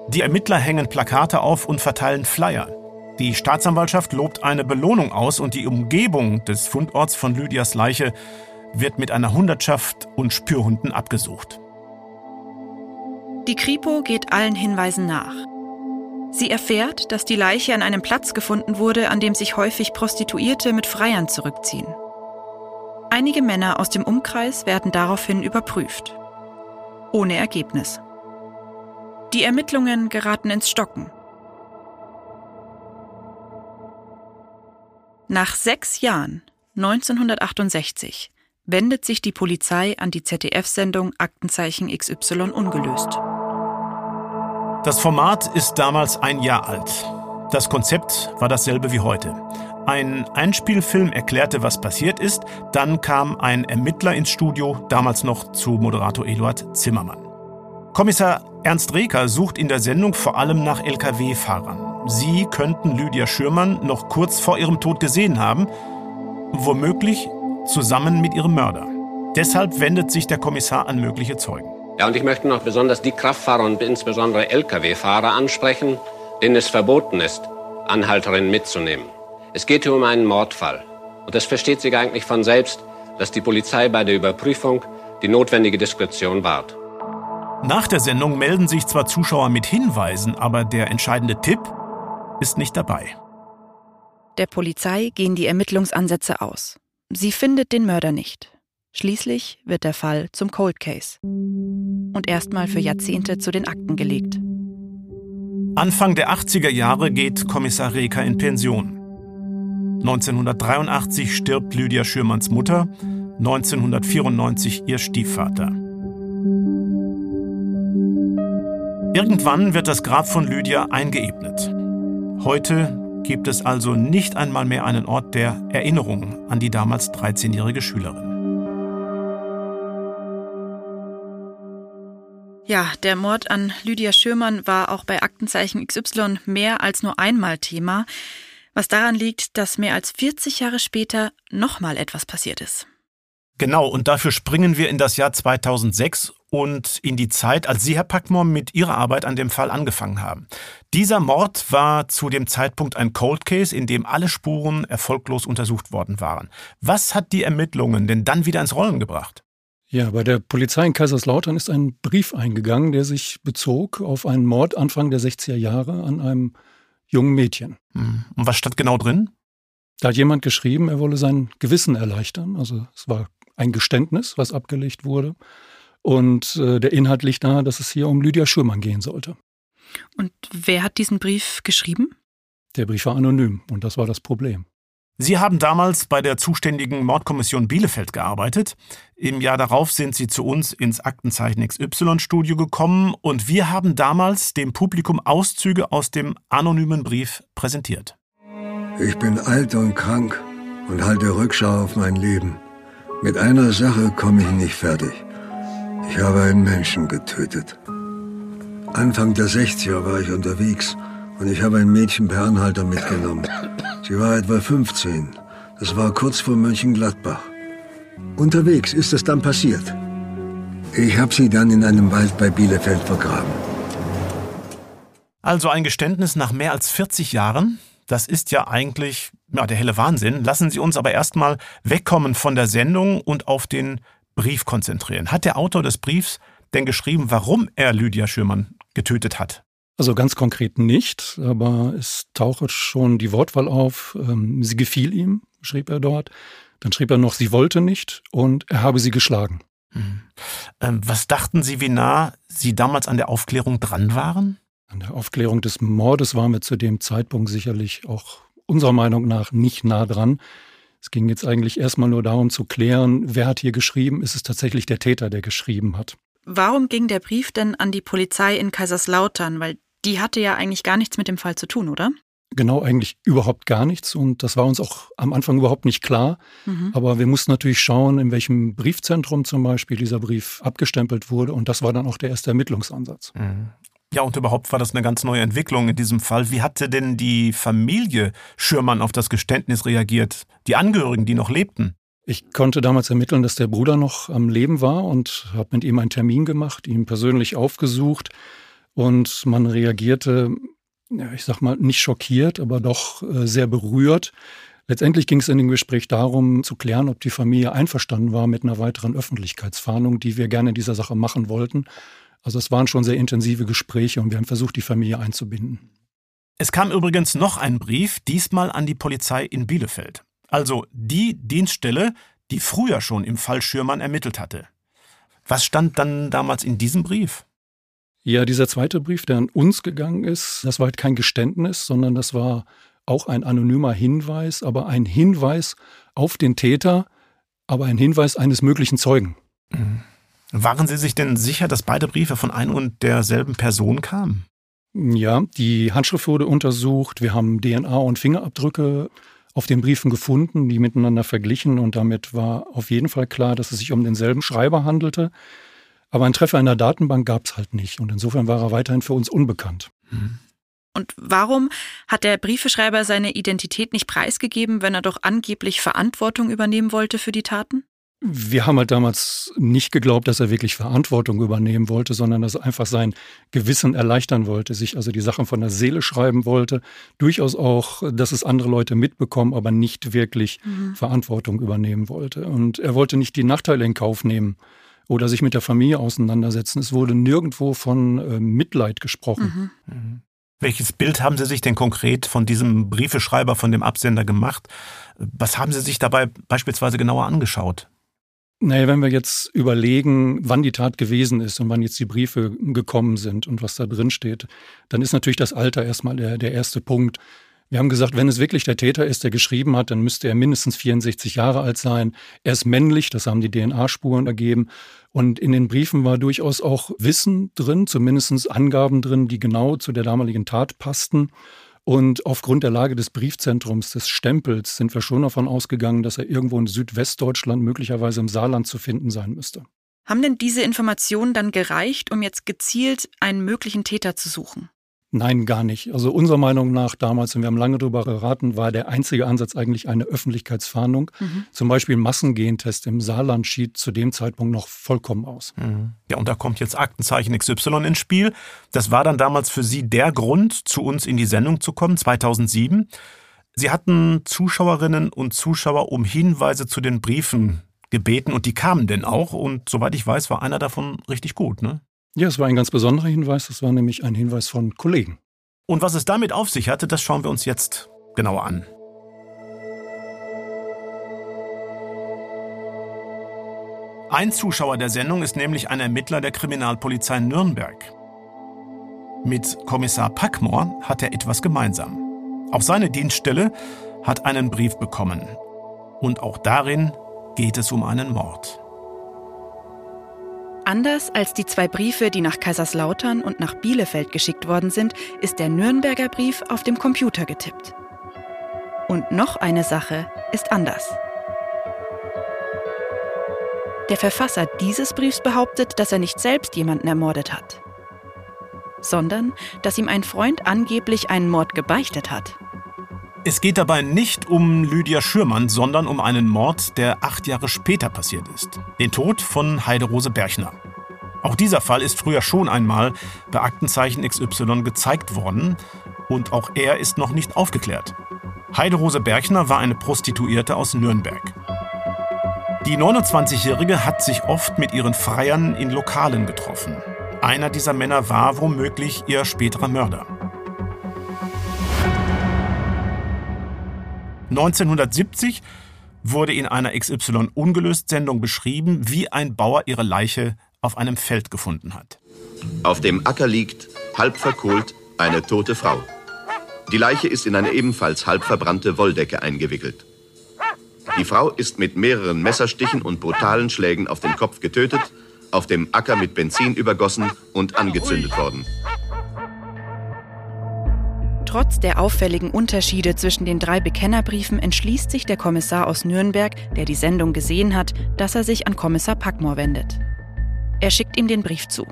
[SPEAKER 1] Die Ermittler hängen Plakate auf und verteilen Flyer. Die Staatsanwaltschaft lobt eine Belohnung aus und die Umgebung des Fundorts von Lydias Leiche wird mit einer Hundertschaft und Spürhunden abgesucht.
[SPEAKER 2] Die Kripo geht allen Hinweisen nach. Sie erfährt, dass die Leiche an einem Platz gefunden wurde, an dem sich häufig Prostituierte mit Freiern zurückziehen. Einige Männer aus dem Umkreis werden daraufhin überprüft. Ohne Ergebnis. Die Ermittlungen geraten ins Stocken. Nach sechs Jahren, 1968, wendet sich die Polizei an die ZDF-Sendung Aktenzeichen XY ungelöst.
[SPEAKER 1] Das Format ist damals ein Jahr alt. Das Konzept war dasselbe wie heute. Ein Einspielfilm erklärte, was passiert ist. Dann kam ein Ermittler ins Studio, damals noch zu Moderator Eduard Zimmermann. Kommissar Ernst Reker sucht in der Sendung vor allem nach Lkw-Fahrern. Sie könnten Lydia Schürmann noch kurz vor ihrem Tod gesehen haben, womöglich zusammen mit ihrem Mörder. Deshalb wendet sich der Kommissar an mögliche Zeugen.
[SPEAKER 7] Ja, und ich möchte noch besonders die Kraftfahrer und insbesondere Lkw-Fahrer ansprechen, denen es verboten ist, Anhalterinnen mitzunehmen. Es geht hier um einen Mordfall. Und es versteht sich eigentlich von selbst, dass die Polizei bei der Überprüfung die notwendige Diskretion wahrt.
[SPEAKER 1] Nach der Sendung melden sich zwar Zuschauer mit Hinweisen, aber der entscheidende Tipp ist nicht dabei.
[SPEAKER 2] Der Polizei gehen die Ermittlungsansätze aus. Sie findet den Mörder nicht. Schließlich wird der Fall zum Cold Case und erstmal für Jahrzehnte zu den Akten gelegt.
[SPEAKER 1] Anfang der 80er Jahre geht Kommissar Reker in Pension. 1983 stirbt Lydia Schürmanns Mutter, 1994 ihr Stiefvater. Irgendwann wird das Grab von Lydia eingeebnet. Heute gibt es also nicht einmal mehr einen Ort der Erinnerung an die damals 13-jährige Schülerin.
[SPEAKER 2] Ja, der Mord an Lydia Schürmann war auch bei Aktenzeichen XY mehr als nur einmal Thema was daran liegt, dass mehr als 40 Jahre später nochmal etwas passiert ist.
[SPEAKER 1] Genau, und dafür springen wir in das Jahr 2006 und in die Zeit, als Sie, Herr Packmore, mit Ihrer Arbeit an dem Fall angefangen haben. Dieser Mord war zu dem Zeitpunkt ein Cold Case, in dem alle Spuren erfolglos untersucht worden waren. Was hat die Ermittlungen denn dann wieder ins Rollen gebracht?
[SPEAKER 3] Ja, bei der Polizei in Kaiserslautern ist ein Brief eingegangen, der sich bezog auf einen Mord Anfang der 60er Jahre an einem jungen Mädchen.
[SPEAKER 1] Hm. Und was stand genau drin?
[SPEAKER 3] Da hat jemand geschrieben, er wolle sein Gewissen erleichtern. Also es war ein Geständnis, was abgelegt wurde. Und äh, der Inhalt liegt nahe, dass es hier um Lydia Schürmann gehen sollte.
[SPEAKER 2] Und wer hat diesen Brief geschrieben?
[SPEAKER 3] Der Brief war anonym und das war das Problem.
[SPEAKER 1] Sie haben damals bei der zuständigen Mordkommission Bielefeld gearbeitet. Im Jahr darauf sind Sie zu uns ins Aktenzeichen XY-Studio gekommen und wir haben damals dem Publikum Auszüge aus dem anonymen Brief präsentiert.
[SPEAKER 8] Ich bin alt und krank und halte Rückschau auf mein Leben. Mit einer Sache komme ich nicht fertig. Ich habe einen Menschen getötet. Anfang der 60er war ich unterwegs und ich habe ein Mädchen per Anhalter mitgenommen. Sie war etwa 15. Das war kurz vor Mönchengladbach. Unterwegs ist es dann passiert. Ich habe sie dann in einem Wald bei Bielefeld vergraben.
[SPEAKER 1] Also ein Geständnis nach mehr als 40 Jahren? Das ist ja eigentlich ja, der helle Wahnsinn. Lassen Sie uns aber erstmal wegkommen von der Sendung und auf den Brief konzentrieren. Hat der Autor des Briefs denn geschrieben, warum er Lydia Schürmann getötet hat?
[SPEAKER 3] Also ganz konkret nicht, aber es taucht schon die Wortwahl auf. Ähm, sie gefiel ihm, schrieb er dort. Dann schrieb er noch, sie wollte nicht und er habe sie geschlagen.
[SPEAKER 1] Mhm. Ähm, was dachten Sie, wie nah Sie damals an der Aufklärung dran waren?
[SPEAKER 3] An der Aufklärung des Mordes waren wir zu dem Zeitpunkt sicherlich auch unserer Meinung nach nicht nah dran. Es ging jetzt eigentlich erstmal nur darum zu klären, wer hat hier geschrieben, ist es tatsächlich der Täter, der geschrieben hat.
[SPEAKER 2] Warum ging der Brief denn an die Polizei in Kaiserslautern? Weil die hatte ja eigentlich gar nichts mit dem Fall zu tun, oder?
[SPEAKER 3] Genau, eigentlich überhaupt gar nichts. Und das war uns auch am Anfang überhaupt nicht klar. Mhm. Aber wir mussten natürlich schauen, in welchem Briefzentrum zum Beispiel dieser Brief abgestempelt wurde. Und das war dann auch der erste Ermittlungsansatz.
[SPEAKER 1] Mhm. Ja, und überhaupt war das eine ganz neue Entwicklung in diesem Fall. Wie hatte denn die Familie Schürmann auf das Geständnis reagiert? Die Angehörigen, die noch lebten?
[SPEAKER 3] Ich konnte damals ermitteln, dass der Bruder noch am Leben war und habe mit ihm einen Termin gemacht, ihn persönlich aufgesucht und man reagierte, ja, ich sag mal, nicht schockiert, aber doch äh, sehr berührt. Letztendlich ging es in dem Gespräch darum, zu klären, ob die Familie einverstanden war mit einer weiteren Öffentlichkeitsfahndung, die wir gerne in dieser Sache machen wollten. Also es waren schon sehr intensive Gespräche und wir haben versucht, die Familie einzubinden.
[SPEAKER 1] Es kam übrigens noch ein Brief, diesmal an die Polizei in Bielefeld. Also die Dienststelle, die früher schon im Fall Schürmann ermittelt hatte. Was stand dann damals in diesem Brief?
[SPEAKER 3] Ja, dieser zweite Brief, der an uns gegangen ist, das war halt kein Geständnis, sondern das war auch ein anonymer Hinweis, aber ein Hinweis auf den Täter, aber ein Hinweis eines möglichen Zeugen.
[SPEAKER 1] Mhm. Waren Sie sich denn sicher, dass beide Briefe von ein und derselben Person kamen?
[SPEAKER 3] Ja, die Handschrift wurde untersucht. Wir haben DNA und Fingerabdrücke auf den Briefen gefunden, die miteinander verglichen und damit war auf jeden Fall klar, dass es sich um denselben Schreiber handelte. Aber ein Treffer in der Datenbank gab es halt nicht und insofern war er weiterhin für uns unbekannt.
[SPEAKER 2] Mhm. Und warum hat der Briefeschreiber seine Identität nicht preisgegeben, wenn er doch angeblich Verantwortung übernehmen wollte für die Taten?
[SPEAKER 3] Wir haben halt damals nicht geglaubt, dass er wirklich Verantwortung übernehmen wollte, sondern dass er einfach sein Gewissen erleichtern wollte, sich also die Sachen von der Seele schreiben wollte. Durchaus auch, dass es andere Leute mitbekommen, aber nicht wirklich mhm. Verantwortung übernehmen wollte. Und er wollte nicht die Nachteile in Kauf nehmen oder sich mit der Familie auseinandersetzen. Es wurde nirgendwo von äh, Mitleid gesprochen. Mhm.
[SPEAKER 1] Mhm. Welches Bild haben Sie sich denn konkret von diesem Briefeschreiber, von dem Absender gemacht? Was haben Sie sich dabei beispielsweise genauer angeschaut?
[SPEAKER 3] Naja, wenn wir jetzt überlegen, wann die Tat gewesen ist und wann jetzt die Briefe gekommen sind und was da drin steht, dann ist natürlich das Alter erstmal der, der erste Punkt. Wir haben gesagt, wenn es wirklich der Täter ist, der geschrieben hat, dann müsste er mindestens 64 Jahre alt sein. Er ist männlich, das haben die DNA-Spuren ergeben. Und in den Briefen war durchaus auch Wissen drin, zumindest Angaben drin, die genau zu der damaligen Tat passten. Und aufgrund der Lage des Briefzentrums, des Stempels, sind wir schon davon ausgegangen, dass er irgendwo in Südwestdeutschland, möglicherweise im Saarland zu finden sein müsste.
[SPEAKER 2] Haben denn diese Informationen dann gereicht, um jetzt gezielt einen möglichen Täter zu suchen?
[SPEAKER 3] Nein, gar nicht. Also unserer Meinung nach damals, und wir haben lange darüber beraten, war der einzige Ansatz eigentlich eine Öffentlichkeitsfahndung. Mhm. Zum Beispiel Massengentest im Saarland schied zu dem Zeitpunkt noch vollkommen aus.
[SPEAKER 1] Mhm. Ja, und da kommt jetzt Aktenzeichen XY ins Spiel. Das war dann damals für Sie der Grund, zu uns in die Sendung zu kommen, 2007. Sie hatten Zuschauerinnen und Zuschauer um Hinweise zu den Briefen gebeten und die kamen denn auch. Und soweit ich weiß, war einer davon richtig gut, ne?
[SPEAKER 3] Ja, es war ein ganz besonderer Hinweis. Das war nämlich ein Hinweis von Kollegen.
[SPEAKER 1] Und was es damit auf sich hatte, das schauen wir uns jetzt genauer an. Ein Zuschauer der Sendung ist nämlich ein Ermittler der Kriminalpolizei Nürnberg. Mit Kommissar Packmore hat er etwas gemeinsam. Auch seine Dienststelle hat einen Brief bekommen. Und auch darin geht es um einen Mord.
[SPEAKER 2] Anders als die zwei Briefe, die nach Kaiserslautern und nach Bielefeld geschickt worden sind, ist der Nürnberger Brief auf dem Computer getippt. Und noch eine Sache ist anders. Der Verfasser dieses Briefs behauptet, dass er nicht selbst jemanden ermordet hat, sondern dass ihm ein Freund angeblich einen Mord gebeichtet hat.
[SPEAKER 1] Es geht dabei nicht um Lydia Schürmann, sondern um einen Mord, der acht Jahre später passiert ist. Den Tod von Heiderose Berchner. Auch dieser Fall ist früher schon einmal bei Aktenzeichen XY gezeigt worden und auch er ist noch nicht aufgeklärt. Heiderose Berchner war eine Prostituierte aus Nürnberg. Die 29-Jährige hat sich oft mit ihren Freiern in Lokalen getroffen. Einer dieser Männer war womöglich ihr späterer Mörder. 1970 wurde in einer XY ungelöst Sendung beschrieben, wie ein Bauer ihre Leiche auf einem Feld gefunden hat.
[SPEAKER 9] Auf dem Acker liegt, halb verkohlt, eine tote Frau. Die Leiche ist in eine ebenfalls halb verbrannte Wolldecke eingewickelt. Die Frau ist mit mehreren Messerstichen und brutalen Schlägen auf den Kopf getötet, auf dem Acker mit Benzin übergossen und angezündet worden.
[SPEAKER 2] Trotz der auffälligen Unterschiede zwischen den drei Bekennerbriefen entschließt sich der Kommissar aus Nürnberg, der die Sendung gesehen hat, dass er sich an Kommissar Packmore wendet. Er schickt ihm den Brief zu.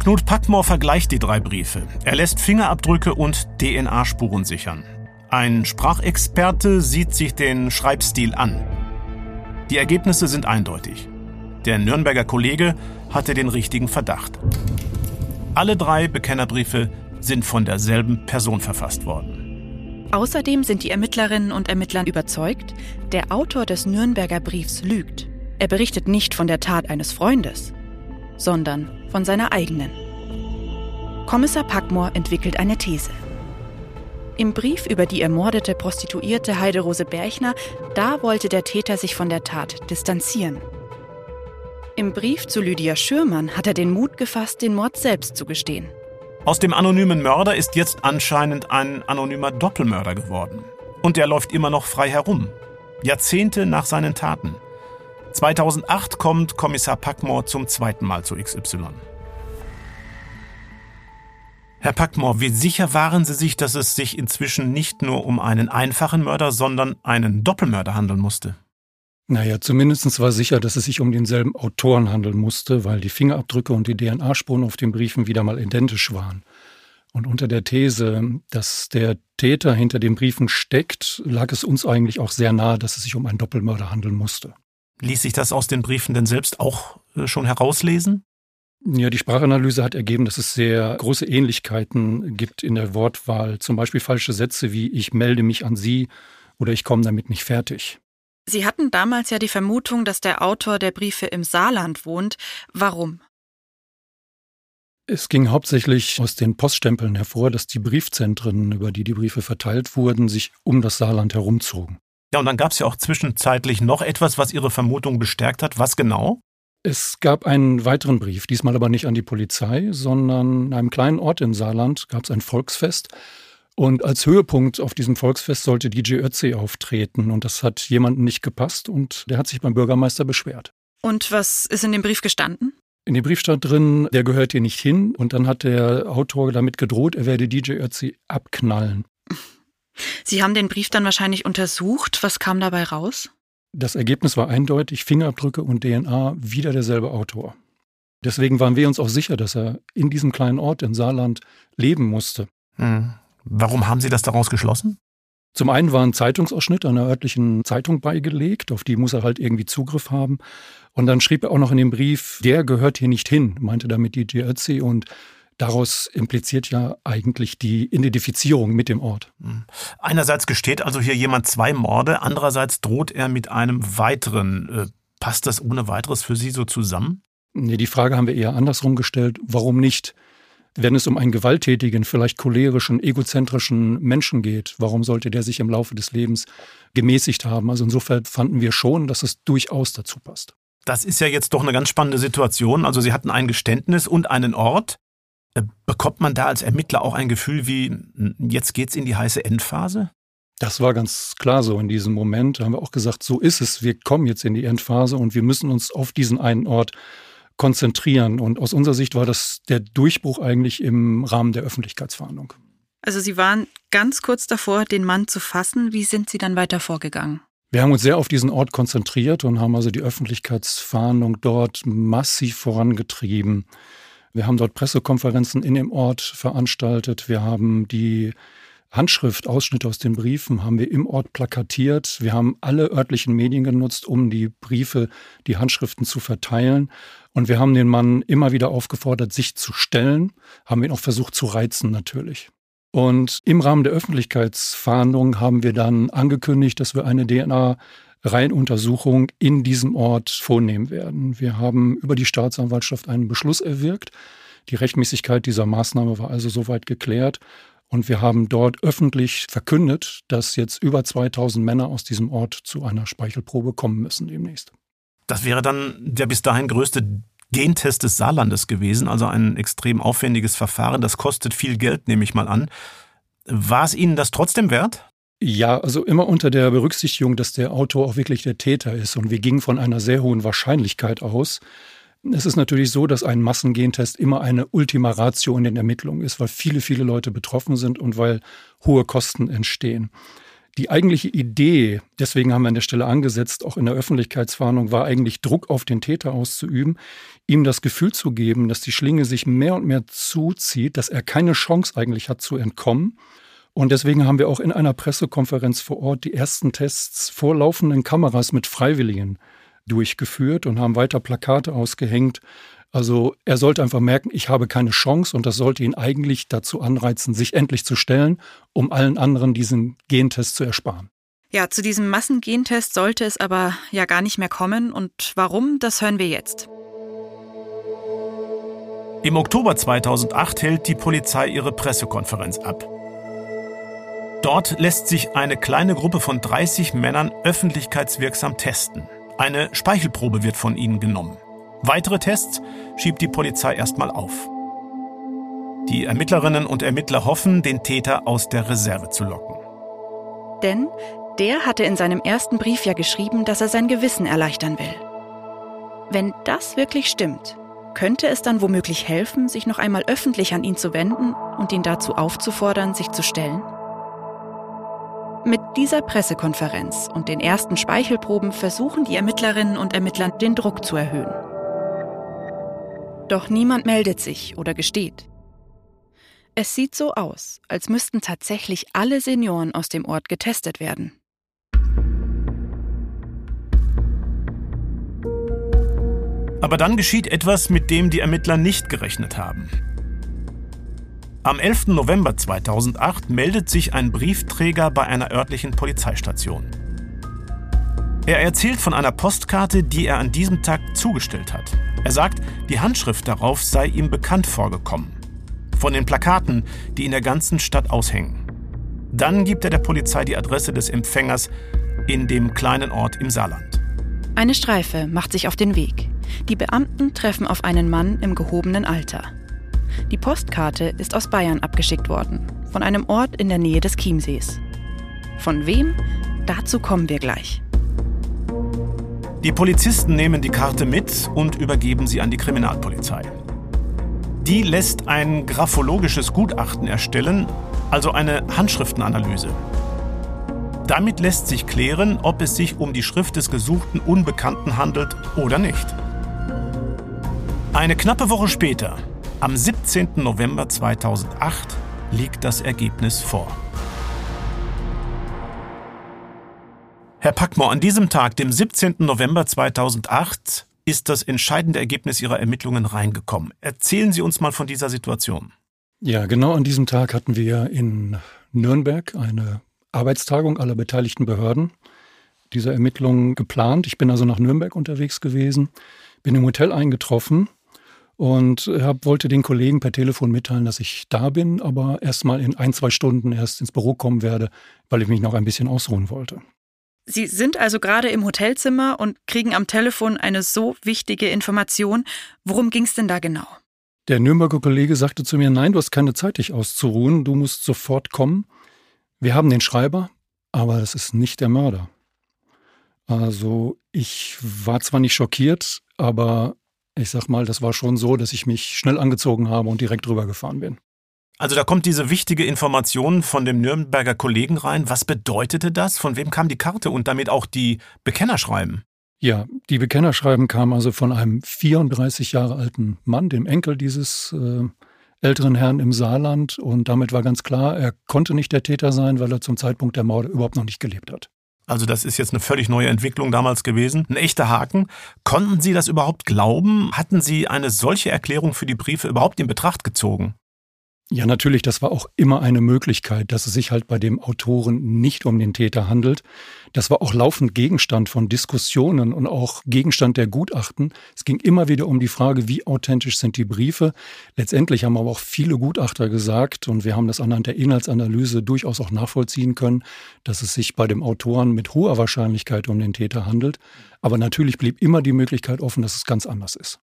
[SPEAKER 1] Knut Packmore vergleicht die drei Briefe. Er lässt Fingerabdrücke und DNA-Spuren sichern. Ein Sprachexperte sieht sich den Schreibstil an. Die Ergebnisse sind eindeutig. Der Nürnberger Kollege hatte den richtigen Verdacht. Alle drei Bekennerbriefe sind von derselben Person verfasst worden.
[SPEAKER 2] Außerdem sind die Ermittlerinnen und Ermittler überzeugt, der Autor des Nürnberger Briefs lügt. Er berichtet nicht von der Tat eines Freundes, sondern von seiner eigenen. Kommissar Packmore entwickelt eine These. Im Brief über die ermordete Prostituierte Heiderose Berchner, da wollte der Täter sich von der Tat distanzieren. Im Brief zu Lydia Schürmann hat er den Mut gefasst, den Mord selbst zu gestehen.
[SPEAKER 1] Aus dem anonymen Mörder ist jetzt anscheinend ein anonymer Doppelmörder geworden. Und er läuft immer noch frei herum. Jahrzehnte nach seinen Taten. 2008 kommt Kommissar Packmore zum zweiten Mal zu XY. Herr Packmore, wie sicher waren Sie sich, dass es sich inzwischen nicht nur um einen einfachen Mörder, sondern einen Doppelmörder handeln musste?
[SPEAKER 3] Naja, zumindest war sicher, dass es sich um denselben Autoren handeln musste, weil die Fingerabdrücke und die DNA-Spuren auf den Briefen wieder mal identisch waren. Und unter der These, dass der Täter hinter den Briefen steckt, lag es uns eigentlich auch sehr nahe, dass es sich um einen Doppelmörder handeln musste.
[SPEAKER 1] Ließ sich das aus den Briefen denn selbst auch äh, schon herauslesen?
[SPEAKER 3] Ja, die Sprachanalyse hat ergeben, dass es sehr große Ähnlichkeiten gibt in der Wortwahl. Zum Beispiel falsche Sätze wie ich melde mich an Sie oder ich komme damit nicht fertig.
[SPEAKER 2] Sie hatten damals ja die Vermutung, dass der Autor der Briefe im Saarland wohnt. Warum?
[SPEAKER 3] Es ging hauptsächlich aus den Poststempeln hervor, dass die Briefzentren, über die die Briefe verteilt wurden, sich um das Saarland herumzogen.
[SPEAKER 1] Ja, und dann gab es ja auch zwischenzeitlich noch etwas, was Ihre Vermutung bestärkt hat. Was genau?
[SPEAKER 3] Es gab einen weiteren Brief, diesmal aber nicht an die Polizei, sondern in einem kleinen Ort im Saarland gab es ein Volksfest. Und als Höhepunkt auf diesem Volksfest sollte DJ Ötzi auftreten. Und das hat jemandem nicht gepasst und der hat sich beim Bürgermeister beschwert.
[SPEAKER 2] Und was ist in dem Brief gestanden?
[SPEAKER 3] In dem Brief stand drin, der gehört hier nicht hin. Und dann hat der Autor damit gedroht, er werde DJ Ötzi abknallen.
[SPEAKER 2] Sie haben den Brief dann wahrscheinlich untersucht. Was kam dabei raus?
[SPEAKER 3] Das Ergebnis war eindeutig, Fingerabdrücke und DNA, wieder derselbe Autor. Deswegen waren wir uns auch sicher, dass er in diesem kleinen Ort in Saarland leben musste.
[SPEAKER 1] Hm. Warum haben Sie das daraus geschlossen?
[SPEAKER 3] Zum einen war ein Zeitungsausschnitt einer örtlichen Zeitung beigelegt, auf die muss er halt irgendwie Zugriff haben. Und dann schrieb er auch noch in dem Brief, der gehört hier nicht hin, meinte damit DJ Ötzi und Daraus impliziert ja eigentlich die Identifizierung mit dem Ort. Hm.
[SPEAKER 1] Einerseits gesteht also hier jemand zwei Morde, andererseits droht er mit einem weiteren. Äh, passt das ohne weiteres für Sie so zusammen?
[SPEAKER 3] Nee, die Frage haben wir eher andersrum gestellt. Warum nicht? Wenn es um einen gewalttätigen, vielleicht cholerischen, egozentrischen Menschen geht, warum sollte der sich im Laufe des Lebens gemäßigt haben? Also insofern fanden wir schon, dass es durchaus dazu passt.
[SPEAKER 1] Das ist ja jetzt doch eine ganz spannende Situation. Also Sie hatten ein Geständnis und einen Ort. Äh, bekommt man da als Ermittler auch ein Gefühl wie, jetzt geht's in die heiße Endphase?
[SPEAKER 3] Das war ganz klar so in diesem Moment. Da haben wir auch gesagt, so ist es. Wir kommen jetzt in die Endphase und wir müssen uns auf diesen einen Ort konzentrieren. Und aus unserer Sicht war das der Durchbruch eigentlich im Rahmen der Öffentlichkeitsfahndung.
[SPEAKER 2] Also Sie waren ganz kurz davor, den Mann zu fassen. Wie sind Sie dann weiter vorgegangen?
[SPEAKER 3] Wir haben uns sehr auf diesen Ort konzentriert und haben also die Öffentlichkeitsfahndung dort massiv vorangetrieben. Wir haben dort Pressekonferenzen in dem Ort veranstaltet. Wir haben die Handschrift, Ausschnitte aus den Briefen haben wir im Ort plakatiert. Wir haben alle örtlichen Medien genutzt, um die Briefe, die Handschriften zu verteilen. Und wir haben den Mann immer wieder aufgefordert, sich zu stellen, haben ihn auch versucht zu reizen natürlich. Und im Rahmen der Öffentlichkeitsfahndung haben wir dann angekündigt, dass wir eine DNA Reihenuntersuchung in diesem Ort vornehmen werden. Wir haben über die Staatsanwaltschaft einen Beschluss erwirkt. Die Rechtmäßigkeit dieser Maßnahme war also soweit geklärt. Und wir haben dort öffentlich verkündet, dass jetzt über 2000 Männer aus diesem Ort zu einer Speichelprobe kommen müssen demnächst.
[SPEAKER 1] Das wäre dann der bis dahin größte Gentest des Saarlandes gewesen, also ein extrem aufwendiges Verfahren. Das kostet viel Geld, nehme ich mal an. War es Ihnen das trotzdem wert?
[SPEAKER 3] Ja, also immer unter der Berücksichtigung, dass der Autor auch wirklich der Täter ist. Und wir gingen von einer sehr hohen Wahrscheinlichkeit aus. Es ist natürlich so, dass ein Massengentest immer eine Ultima Ratio in den Ermittlungen ist, weil viele, viele Leute betroffen sind und weil hohe Kosten entstehen. Die eigentliche Idee, deswegen haben wir an der Stelle angesetzt, auch in der Öffentlichkeitswarnung, war eigentlich Druck auf den Täter auszuüben, ihm das Gefühl zu geben, dass die Schlinge sich mehr und mehr zuzieht, dass er keine Chance eigentlich hat zu entkommen und deswegen haben wir auch in einer Pressekonferenz vor Ort die ersten Tests vor laufenden Kameras mit Freiwilligen durchgeführt und haben weiter Plakate ausgehängt. Also er sollte einfach merken, ich habe keine Chance und das sollte ihn eigentlich dazu anreizen, sich endlich zu stellen, um allen anderen diesen Gentest zu ersparen.
[SPEAKER 2] Ja, zu diesem Massengentest sollte es aber ja gar nicht mehr kommen. Und warum, das hören wir jetzt.
[SPEAKER 1] Im Oktober 2008 hält die Polizei ihre Pressekonferenz ab. Dort lässt sich eine kleine Gruppe von 30 Männern öffentlichkeitswirksam testen. Eine Speichelprobe wird von ihnen genommen. Weitere Tests schiebt die Polizei erstmal auf. Die Ermittlerinnen und Ermittler hoffen, den Täter aus der Reserve zu locken.
[SPEAKER 2] Denn der hatte in seinem ersten Brief ja geschrieben, dass er sein Gewissen erleichtern will. Wenn das wirklich stimmt, könnte es dann womöglich helfen, sich noch einmal öffentlich an ihn zu wenden und ihn dazu aufzufordern, sich zu stellen? Mit dieser Pressekonferenz und den ersten Speichelproben versuchen die Ermittlerinnen und Ermittler den Druck zu erhöhen. Doch niemand meldet sich oder gesteht. Es sieht so aus, als müssten tatsächlich alle Senioren aus dem Ort getestet werden.
[SPEAKER 1] Aber dann geschieht etwas, mit dem die Ermittler nicht gerechnet haben. Am 11. November 2008 meldet sich ein Briefträger bei einer örtlichen Polizeistation. Er erzählt von einer Postkarte, die er an diesem Tag zugestellt hat. Er sagt, die Handschrift darauf sei ihm bekannt vorgekommen. Von den Plakaten, die in der ganzen Stadt aushängen. Dann gibt er der Polizei die Adresse des Empfängers in dem kleinen Ort im Saarland.
[SPEAKER 2] Eine Streife macht sich auf den Weg. Die Beamten treffen auf einen Mann im gehobenen Alter. Die Postkarte ist aus Bayern abgeschickt worden, von einem Ort in der Nähe des Chiemsees. Von wem? Dazu kommen wir gleich.
[SPEAKER 1] Die Polizisten nehmen die Karte mit und übergeben sie an die Kriminalpolizei. Die lässt ein graphologisches Gutachten erstellen, also eine Handschriftenanalyse. Damit lässt sich klären, ob es sich um die Schrift des gesuchten Unbekannten handelt oder nicht. Eine knappe Woche später, am 17. November 2008, liegt das Ergebnis vor. Herr Packmore, an diesem Tag, dem 17. November 2008, ist das entscheidende Ergebnis Ihrer Ermittlungen reingekommen. Erzählen Sie uns mal von dieser Situation.
[SPEAKER 3] Ja, genau an diesem Tag hatten wir in Nürnberg eine Arbeitstagung aller beteiligten Behörden dieser Ermittlungen geplant. Ich bin also nach Nürnberg unterwegs gewesen, bin im Hotel eingetroffen und hab, wollte den Kollegen per Telefon mitteilen, dass ich da bin, aber erst mal in ein, zwei Stunden erst ins Büro kommen werde, weil ich mich noch ein bisschen ausruhen wollte.
[SPEAKER 2] Sie sind also gerade im Hotelzimmer und kriegen am Telefon eine so wichtige Information. Worum ging es denn da genau?
[SPEAKER 3] Der Nürnberger Kollege sagte zu mir, nein, du hast keine Zeit, dich auszuruhen, du musst sofort kommen. Wir haben den Schreiber, aber es ist nicht der Mörder. Also ich war zwar nicht schockiert, aber ich sag mal, das war schon so, dass ich mich schnell angezogen habe und direkt rübergefahren bin.
[SPEAKER 1] Also da kommt diese wichtige Information von dem Nürnberger Kollegen rein. Was bedeutete das? Von wem kam die Karte und damit auch die Bekennerschreiben?
[SPEAKER 3] Ja, die Bekennerschreiben kamen also von einem 34 Jahre alten Mann, dem Enkel dieses äh, älteren Herrn im Saarland. Und damit war ganz klar, er konnte nicht der Täter sein, weil er zum Zeitpunkt der Morde überhaupt noch nicht gelebt hat.
[SPEAKER 1] Also das ist jetzt eine völlig neue Entwicklung damals gewesen. Ein echter Haken. Konnten Sie das überhaupt glauben? Hatten Sie eine solche Erklärung für die Briefe überhaupt in Betracht gezogen?
[SPEAKER 3] Ja, natürlich, das war auch immer eine Möglichkeit, dass es sich halt bei dem Autoren nicht um den Täter handelt. Das war auch laufend Gegenstand von Diskussionen und auch Gegenstand der Gutachten. Es ging immer wieder um die Frage, wie authentisch sind die Briefe. Letztendlich haben aber auch viele Gutachter gesagt, und wir haben das anhand der Inhaltsanalyse durchaus auch nachvollziehen können, dass es sich bei dem Autoren mit hoher Wahrscheinlichkeit um den Täter handelt. Aber natürlich blieb immer die Möglichkeit offen, dass es ganz anders ist.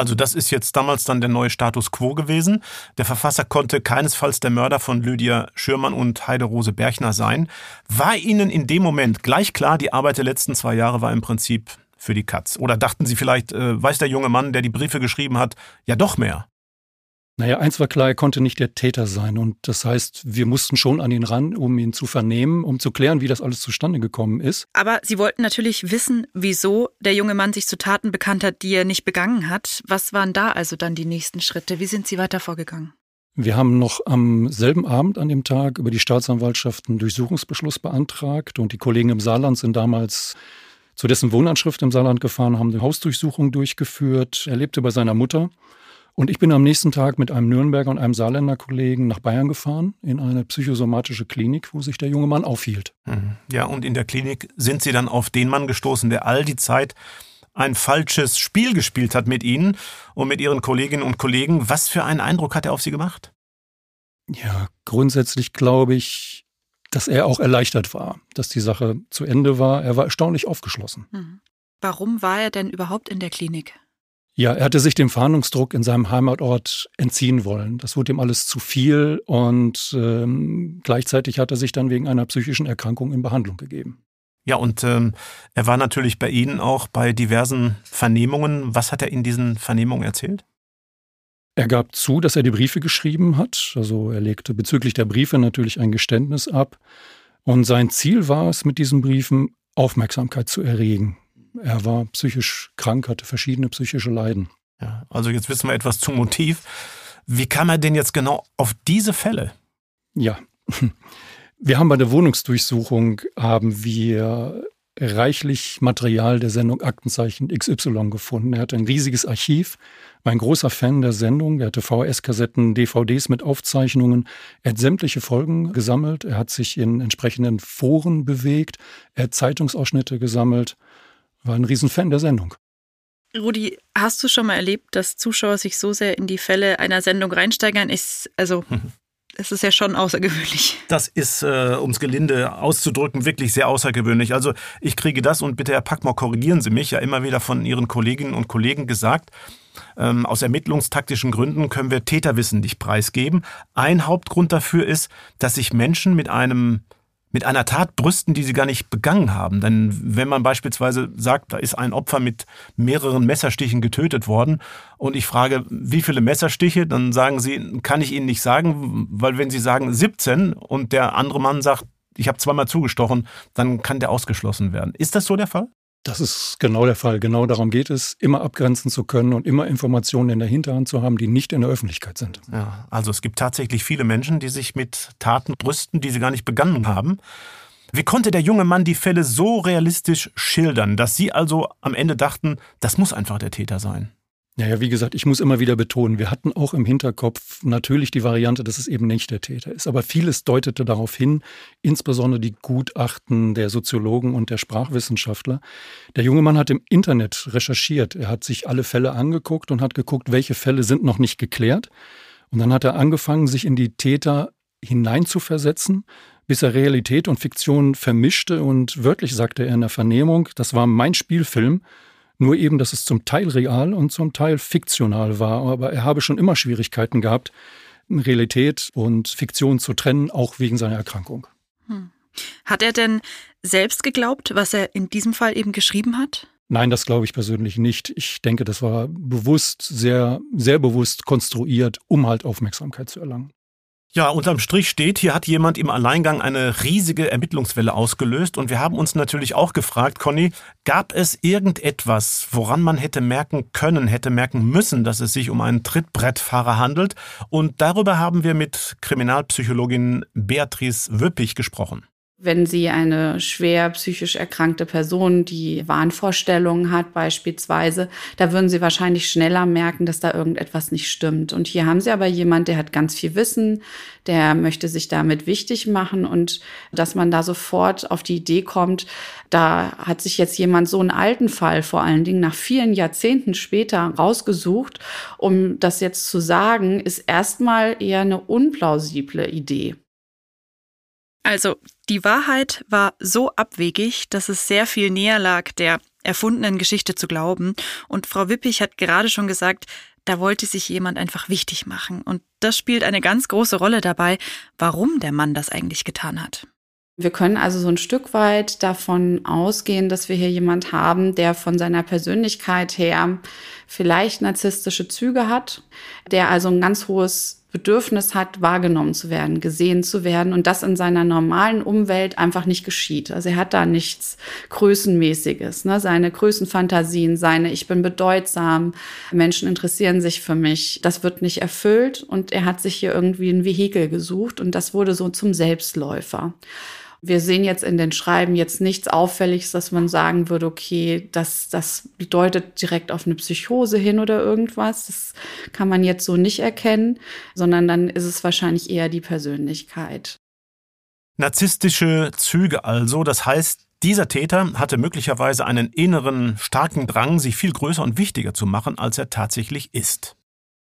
[SPEAKER 1] Also das ist jetzt damals dann der neue Status quo gewesen. Der Verfasser konnte keinesfalls der Mörder von Lydia Schürmann und Heiderose Berchner sein. War Ihnen in dem Moment gleich klar, die Arbeit der letzten zwei Jahre war im Prinzip für die Katz? Oder dachten Sie vielleicht, äh, weiß der junge Mann, der die Briefe geschrieben hat, ja doch mehr?
[SPEAKER 3] Naja, eins war klar, er konnte nicht der Täter sein. Und das heißt, wir mussten schon an ihn ran, um ihn zu vernehmen, um zu klären, wie das alles zustande gekommen ist.
[SPEAKER 2] Aber Sie wollten natürlich wissen, wieso der junge Mann sich zu Taten bekannt hat, die er nicht begangen hat. Was waren da also dann die nächsten Schritte? Wie sind Sie weiter vorgegangen?
[SPEAKER 3] Wir haben noch am selben Abend an dem Tag über die Staatsanwaltschaft einen Durchsuchungsbeschluss beantragt und die Kollegen im Saarland sind damals zu dessen Wohnanschrift im Saarland gefahren, haben eine Hausdurchsuchung durchgeführt. Er lebte bei seiner Mutter und ich bin am nächsten Tag mit einem Nürnberger und einem Saarländer Kollegen nach Bayern gefahren, in eine psychosomatische Klinik, wo sich der junge Mann aufhielt.
[SPEAKER 1] Mhm. Ja, und in der Klinik sind Sie dann auf den Mann gestoßen, der all die Zeit ein falsches Spiel gespielt hat mit Ihnen und mit Ihren Kolleginnen und Kollegen. Was für einen Eindruck hat er auf Sie gemacht?
[SPEAKER 3] Ja, grundsätzlich glaube ich, dass er auch erleichtert war, dass die Sache zu Ende war. Er war erstaunlich aufgeschlossen.
[SPEAKER 2] Mhm. Warum war er denn überhaupt in der Klinik?
[SPEAKER 3] Ja, er hatte sich dem Fahndungsdruck in seinem Heimatort entziehen wollen. Das wurde ihm alles zu viel und ähm, gleichzeitig hat er sich dann wegen einer psychischen Erkrankung in Behandlung gegeben.
[SPEAKER 1] Ja, und ähm, er war natürlich bei Ihnen auch bei diversen Vernehmungen. Was hat er in diesen Vernehmungen erzählt?
[SPEAKER 3] Er gab zu, dass er die Briefe geschrieben hat. Also er legte bezüglich der Briefe natürlich ein Geständnis ab. Und sein Ziel war es, mit diesen Briefen Aufmerksamkeit zu erregen. Er war psychisch krank, hatte verschiedene psychische Leiden.
[SPEAKER 1] Ja, also jetzt wissen wir etwas zum Motiv. Wie kam er denn jetzt genau auf diese Fälle?
[SPEAKER 3] Ja, wir haben bei der Wohnungsdurchsuchung haben wir reichlich Material der Sendung Aktenzeichen XY gefunden. Er hatte ein riesiges Archiv, war ein großer Fan der Sendung. Er hatte VHS-Kassetten, DVDs mit Aufzeichnungen. Er hat sämtliche Folgen gesammelt. Er hat sich in entsprechenden Foren bewegt. Er hat Zeitungsausschnitte gesammelt. War ein Riesenfan der Sendung.
[SPEAKER 2] Rudi, hast du schon mal erlebt, dass Zuschauer sich so sehr in die Fälle einer Sendung reinsteigern? Ist, also, es ist ja schon außergewöhnlich.
[SPEAKER 1] Das ist, äh, um es gelinde auszudrücken, wirklich sehr außergewöhnlich. Also ich kriege das, und bitte Herr Packmore, korrigieren Sie mich, ja immer wieder von Ihren Kolleginnen und Kollegen gesagt, ähm, aus ermittlungstaktischen Gründen können wir Täterwissen nicht preisgeben. Ein Hauptgrund dafür ist, dass sich Menschen mit einem mit einer Tat brüsten, die sie gar nicht begangen haben. Denn wenn man beispielsweise sagt, da ist ein Opfer mit mehreren Messerstichen getötet worden und ich frage, wie viele Messerstiche, dann sagen sie, kann ich Ihnen nicht sagen, weil wenn Sie sagen 17 und der andere Mann sagt, ich habe zweimal zugestochen, dann kann der ausgeschlossen werden. Ist das so der Fall?
[SPEAKER 3] Das ist genau der Fall. Genau darum geht es, immer abgrenzen zu können und immer Informationen in der Hinterhand zu haben, die nicht in der Öffentlichkeit sind.
[SPEAKER 1] Ja, also es gibt tatsächlich viele Menschen, die sich mit Taten brüsten, die sie gar nicht begangen haben. Wie konnte der junge Mann die Fälle so realistisch schildern, dass Sie also am Ende dachten, das muss einfach der Täter sein?
[SPEAKER 3] Naja, wie gesagt, ich muss immer wieder betonen, wir hatten auch im Hinterkopf natürlich die Variante, dass es eben nicht der Täter ist. Aber vieles deutete darauf hin, insbesondere die Gutachten der Soziologen und der Sprachwissenschaftler. Der junge Mann hat im Internet recherchiert. Er hat sich alle Fälle angeguckt und hat geguckt, welche Fälle sind noch nicht geklärt. Und dann hat er angefangen, sich in die Täter hineinzuversetzen, bis er Realität und Fiktion vermischte. Und wörtlich sagte er in der Vernehmung, das war mein Spielfilm nur eben, dass es zum Teil real und zum Teil fiktional war. Aber er habe schon immer Schwierigkeiten gehabt, Realität und Fiktion zu trennen, auch wegen seiner Erkrankung. Hm.
[SPEAKER 2] Hat er denn selbst geglaubt, was er in diesem Fall eben geschrieben hat?
[SPEAKER 3] Nein, das glaube ich persönlich nicht. Ich denke, das war bewusst, sehr, sehr bewusst konstruiert, um halt Aufmerksamkeit zu erlangen.
[SPEAKER 1] Ja, unterm Strich steht, hier hat jemand im Alleingang eine riesige Ermittlungswelle ausgelöst und wir haben uns natürlich auch gefragt, Conny, gab es irgendetwas, woran man hätte merken können, hätte merken müssen, dass es sich um einen Trittbrettfahrer handelt? Und darüber haben wir mit Kriminalpsychologin Beatrice Wöppich gesprochen
[SPEAKER 4] wenn sie eine schwer psychisch erkrankte Person, die Wahnvorstellungen hat beispielsweise, da würden sie wahrscheinlich schneller merken, dass da irgendetwas nicht stimmt. Und hier haben sie aber jemand, der hat ganz viel Wissen, der möchte sich damit wichtig machen und dass man da sofort auf die Idee kommt, da hat sich jetzt jemand so einen alten Fall vor allen Dingen nach vielen Jahrzehnten später rausgesucht, um das jetzt zu sagen, ist erstmal eher eine unplausible Idee.
[SPEAKER 2] Also die Wahrheit war so abwegig, dass es sehr viel näher lag, der erfundenen Geschichte zu glauben. Und Frau Wippich hat gerade schon gesagt, da wollte sich jemand einfach wichtig machen. Und das spielt eine ganz große Rolle dabei, warum der Mann das eigentlich getan hat.
[SPEAKER 4] Wir können also so ein Stück weit davon ausgehen, dass wir hier jemand haben, der von seiner Persönlichkeit her vielleicht narzisstische Züge hat, der also ein ganz hohes Bedürfnis hat, wahrgenommen zu werden, gesehen zu werden und das in seiner normalen Umwelt einfach nicht geschieht. Also er hat da nichts Größenmäßiges, ne? seine Größenfantasien, seine Ich bin bedeutsam, Menschen interessieren sich für mich, das wird nicht erfüllt und er hat sich hier irgendwie ein Vehikel gesucht und das wurde so zum Selbstläufer. Wir sehen jetzt in den Schreiben jetzt nichts Auffälliges, dass man sagen würde, okay, das, das deutet direkt auf eine Psychose hin oder irgendwas. Das kann man jetzt so nicht erkennen, sondern dann ist es wahrscheinlich eher die Persönlichkeit.
[SPEAKER 1] Narzisstische Züge also, das heißt, dieser Täter hatte möglicherweise einen inneren starken Drang, sich viel größer und wichtiger zu machen, als er tatsächlich ist.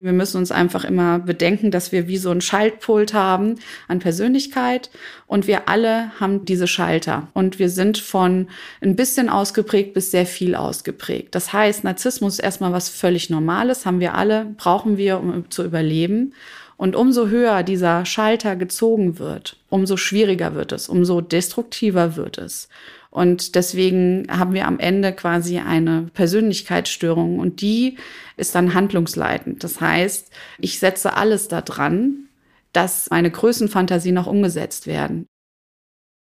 [SPEAKER 4] Wir müssen uns einfach immer bedenken, dass wir wie so ein Schaltpult haben an Persönlichkeit und wir alle haben diese Schalter und wir sind von ein bisschen ausgeprägt bis sehr viel ausgeprägt. Das heißt, Narzissmus ist erstmal was völlig Normales, haben wir alle, brauchen wir, um zu überleben. Und umso höher dieser Schalter gezogen wird, umso schwieriger wird es, umso destruktiver wird es. Und deswegen haben wir am Ende quasi eine Persönlichkeitsstörung und die ist dann handlungsleitend. Das heißt, ich setze alles daran, dass meine Größenfantasie noch umgesetzt werden.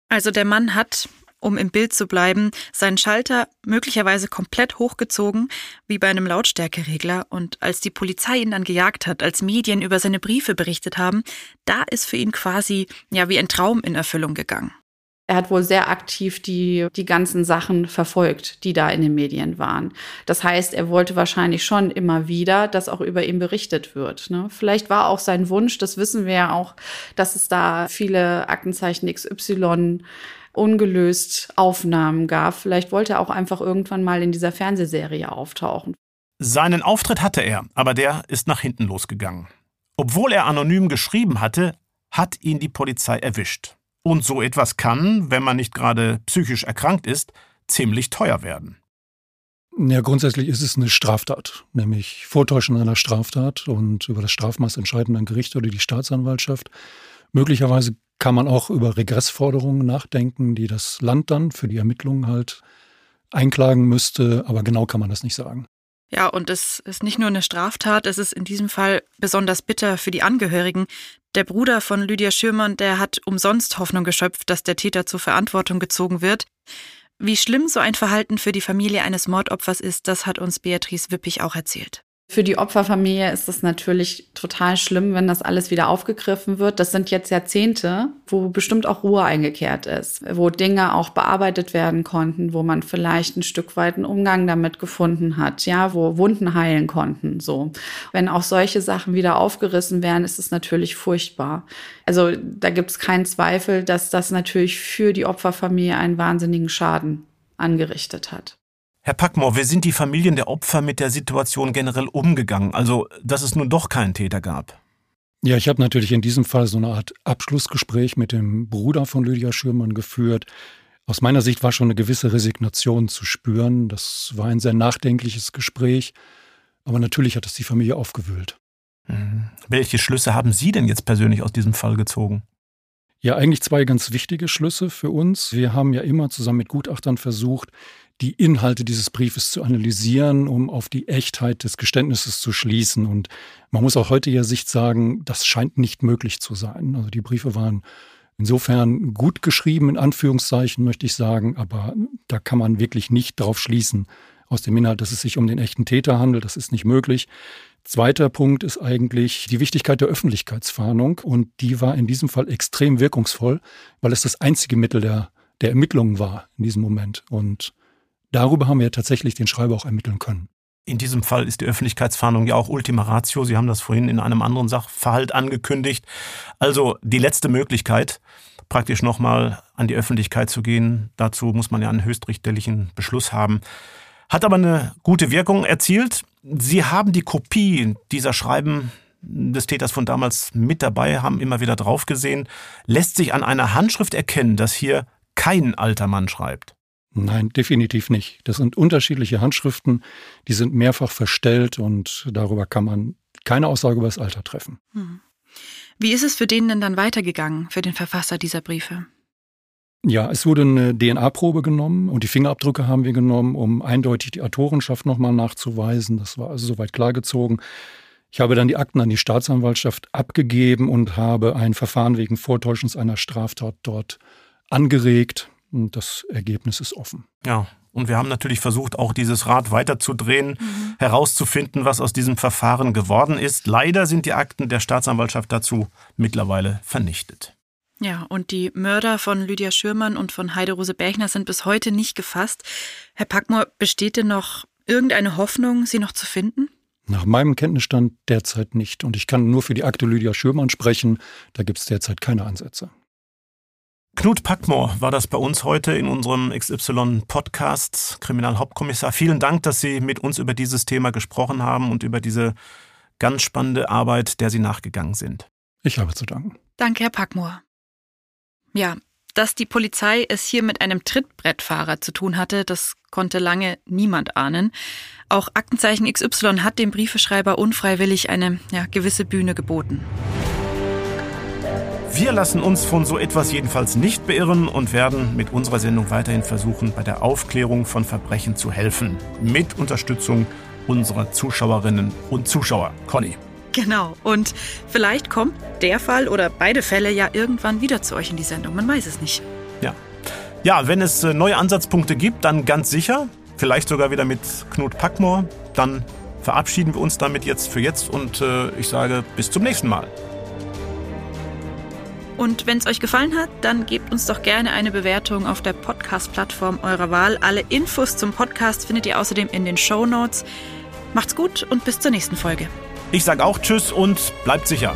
[SPEAKER 2] Also der Mann hat, um im Bild zu bleiben, seinen Schalter möglicherweise komplett hochgezogen, wie bei einem Lautstärkeregler. Und als die Polizei ihn dann gejagt hat, als Medien über seine Briefe berichtet haben, da ist für ihn quasi ja wie ein Traum in Erfüllung gegangen.
[SPEAKER 4] Er hat wohl sehr aktiv die, die ganzen Sachen verfolgt, die da in den Medien waren. Das heißt, er wollte wahrscheinlich schon immer wieder, dass auch über ihn berichtet wird. Ne? Vielleicht war auch sein Wunsch, das wissen wir ja auch, dass es da viele Aktenzeichen XY ungelöst Aufnahmen gab. Vielleicht wollte er auch einfach irgendwann mal in dieser Fernsehserie auftauchen.
[SPEAKER 1] Seinen Auftritt hatte er, aber der ist nach hinten losgegangen. Obwohl er anonym geschrieben hatte, hat ihn die Polizei erwischt. Und so etwas kann, wenn man nicht gerade psychisch erkrankt ist, ziemlich teuer werden.
[SPEAKER 3] Ja, grundsätzlich ist es eine Straftat, nämlich Vortäuschen einer Straftat und über das Strafmaß entscheiden dann Gericht oder die Staatsanwaltschaft. Möglicherweise kann man auch über Regressforderungen nachdenken, die das Land dann für die Ermittlungen halt einklagen müsste, aber genau kann man das nicht sagen.
[SPEAKER 2] Ja, und es ist nicht nur eine Straftat, es ist in diesem Fall besonders bitter für die Angehörigen. Der Bruder von Lydia Schürmann, der hat umsonst Hoffnung geschöpft, dass der Täter zur Verantwortung gezogen wird. Wie schlimm so ein Verhalten für die Familie eines Mordopfers ist, das hat uns Beatrice Wippich auch erzählt.
[SPEAKER 4] Für die Opferfamilie ist es natürlich total schlimm, wenn das alles wieder aufgegriffen wird. Das sind jetzt Jahrzehnte, wo bestimmt auch Ruhe eingekehrt ist, wo Dinge auch bearbeitet werden konnten, wo man vielleicht ein Stück weit einen Umgang damit gefunden hat, ja, wo Wunden heilen konnten, so. Wenn auch solche Sachen wieder aufgerissen werden, ist es natürlich furchtbar. Also da gibt es keinen Zweifel, dass das natürlich für die Opferfamilie einen wahnsinnigen Schaden angerichtet hat.
[SPEAKER 1] Herr Packmore, wie sind die Familien der Opfer mit der Situation generell umgegangen? Also, dass es nun doch keinen Täter gab?
[SPEAKER 3] Ja, ich habe natürlich in diesem Fall so eine Art Abschlussgespräch mit dem Bruder von Lydia Schürmann geführt. Aus meiner Sicht war schon eine gewisse Resignation zu spüren. Das war ein sehr nachdenkliches Gespräch. Aber natürlich hat es die Familie aufgewühlt.
[SPEAKER 1] Mhm. Welche Schlüsse haben Sie denn jetzt persönlich aus diesem Fall gezogen?
[SPEAKER 3] Ja, eigentlich zwei ganz wichtige Schlüsse für uns. Wir haben ja immer zusammen mit Gutachtern versucht, die Inhalte dieses Briefes zu analysieren, um auf die Echtheit des Geständnisses zu schließen. Und man muss auch heutiger Sicht sagen, das scheint nicht möglich zu sein. Also die Briefe waren insofern gut geschrieben, in Anführungszeichen möchte ich sagen, aber da kann man wirklich nicht drauf schließen aus dem Inhalt, dass es sich um den echten Täter handelt. Das ist nicht möglich. Zweiter Punkt ist eigentlich die Wichtigkeit der Öffentlichkeitsfahndung und die war in diesem Fall extrem wirkungsvoll, weil es das einzige Mittel der, der Ermittlungen war in diesem Moment. Und Darüber haben wir tatsächlich den Schreiber auch ermitteln können.
[SPEAKER 1] In diesem Fall ist die Öffentlichkeitsfahndung ja auch Ultima Ratio. Sie haben das vorhin in einem anderen Sachverhalt angekündigt. Also die letzte Möglichkeit, praktisch nochmal an die Öffentlichkeit zu gehen. Dazu muss man ja einen höchstrichterlichen Beschluss haben. Hat aber eine gute Wirkung erzielt. Sie haben die Kopie dieser Schreiben des Täters von damals mit dabei, haben immer wieder drauf gesehen. Lässt sich an einer Handschrift erkennen, dass hier kein alter Mann schreibt.
[SPEAKER 3] Nein, definitiv nicht. Das sind unterschiedliche Handschriften, die sind mehrfach verstellt und darüber kann man keine Aussage über das Alter treffen. Hm.
[SPEAKER 2] Wie ist es für den denn dann weitergegangen, für den Verfasser dieser Briefe?
[SPEAKER 3] Ja, es wurde eine DNA-Probe genommen und die Fingerabdrücke haben wir genommen, um eindeutig die Autorenschaft nochmal nachzuweisen. Das war also soweit klargezogen. Ich habe dann die Akten an die Staatsanwaltschaft abgegeben und habe ein Verfahren wegen Vortäuschens einer Straftat dort angeregt. Und das Ergebnis ist offen.
[SPEAKER 1] Ja, und wir haben natürlich versucht, auch dieses Rad weiterzudrehen, mhm. herauszufinden, was aus diesem Verfahren geworden ist. Leider sind die Akten der Staatsanwaltschaft dazu mittlerweile vernichtet.
[SPEAKER 2] Ja, und die Mörder von Lydia Schürmann und von Heiderose Berchner sind bis heute nicht gefasst. Herr Packmoor, besteht denn noch irgendeine Hoffnung, sie noch zu finden?
[SPEAKER 3] Nach meinem Kenntnisstand derzeit nicht. Und ich kann nur für die Akte Lydia Schürmann sprechen. Da gibt es derzeit keine Ansätze.
[SPEAKER 1] Knut Packmoor war das bei uns heute in unserem XY-Podcast, Kriminalhauptkommissar. Vielen Dank, dass Sie mit uns über dieses Thema gesprochen haben und über diese Ganz spannende Arbeit, der Sie nachgegangen sind.
[SPEAKER 3] Ich habe zu danken.
[SPEAKER 2] Danke, Herr Packmoor. Ja, dass die Polizei es hier mit einem Trittbrettfahrer zu tun hatte, das konnte lange niemand ahnen. Auch Aktenzeichen XY hat dem Briefeschreiber unfreiwillig eine ja, gewisse Bühne geboten.
[SPEAKER 1] Wir lassen uns von so etwas jedenfalls nicht beirren und werden mit unserer Sendung weiterhin versuchen, bei der Aufklärung von Verbrechen zu helfen. Mit Unterstützung unserer Zuschauerinnen und Zuschauer. Conny.
[SPEAKER 2] Genau. Und vielleicht kommt der Fall oder beide Fälle ja irgendwann wieder zu euch in die Sendung. Man weiß es nicht.
[SPEAKER 1] Ja. Ja, wenn es äh, neue Ansatzpunkte gibt, dann ganz sicher. Vielleicht sogar wieder mit Knut Packmore. Dann verabschieden wir uns damit jetzt für jetzt und äh, ich sage bis zum nächsten Mal.
[SPEAKER 2] Und wenn es euch gefallen hat, dann gebt uns doch gerne eine Bewertung auf der Podcast-Plattform eurer Wahl. Alle Infos zum Podcast findet ihr außerdem in den Show Notes. Macht's gut und bis zur nächsten Folge.
[SPEAKER 1] Ich sage auch Tschüss und bleibt sicher.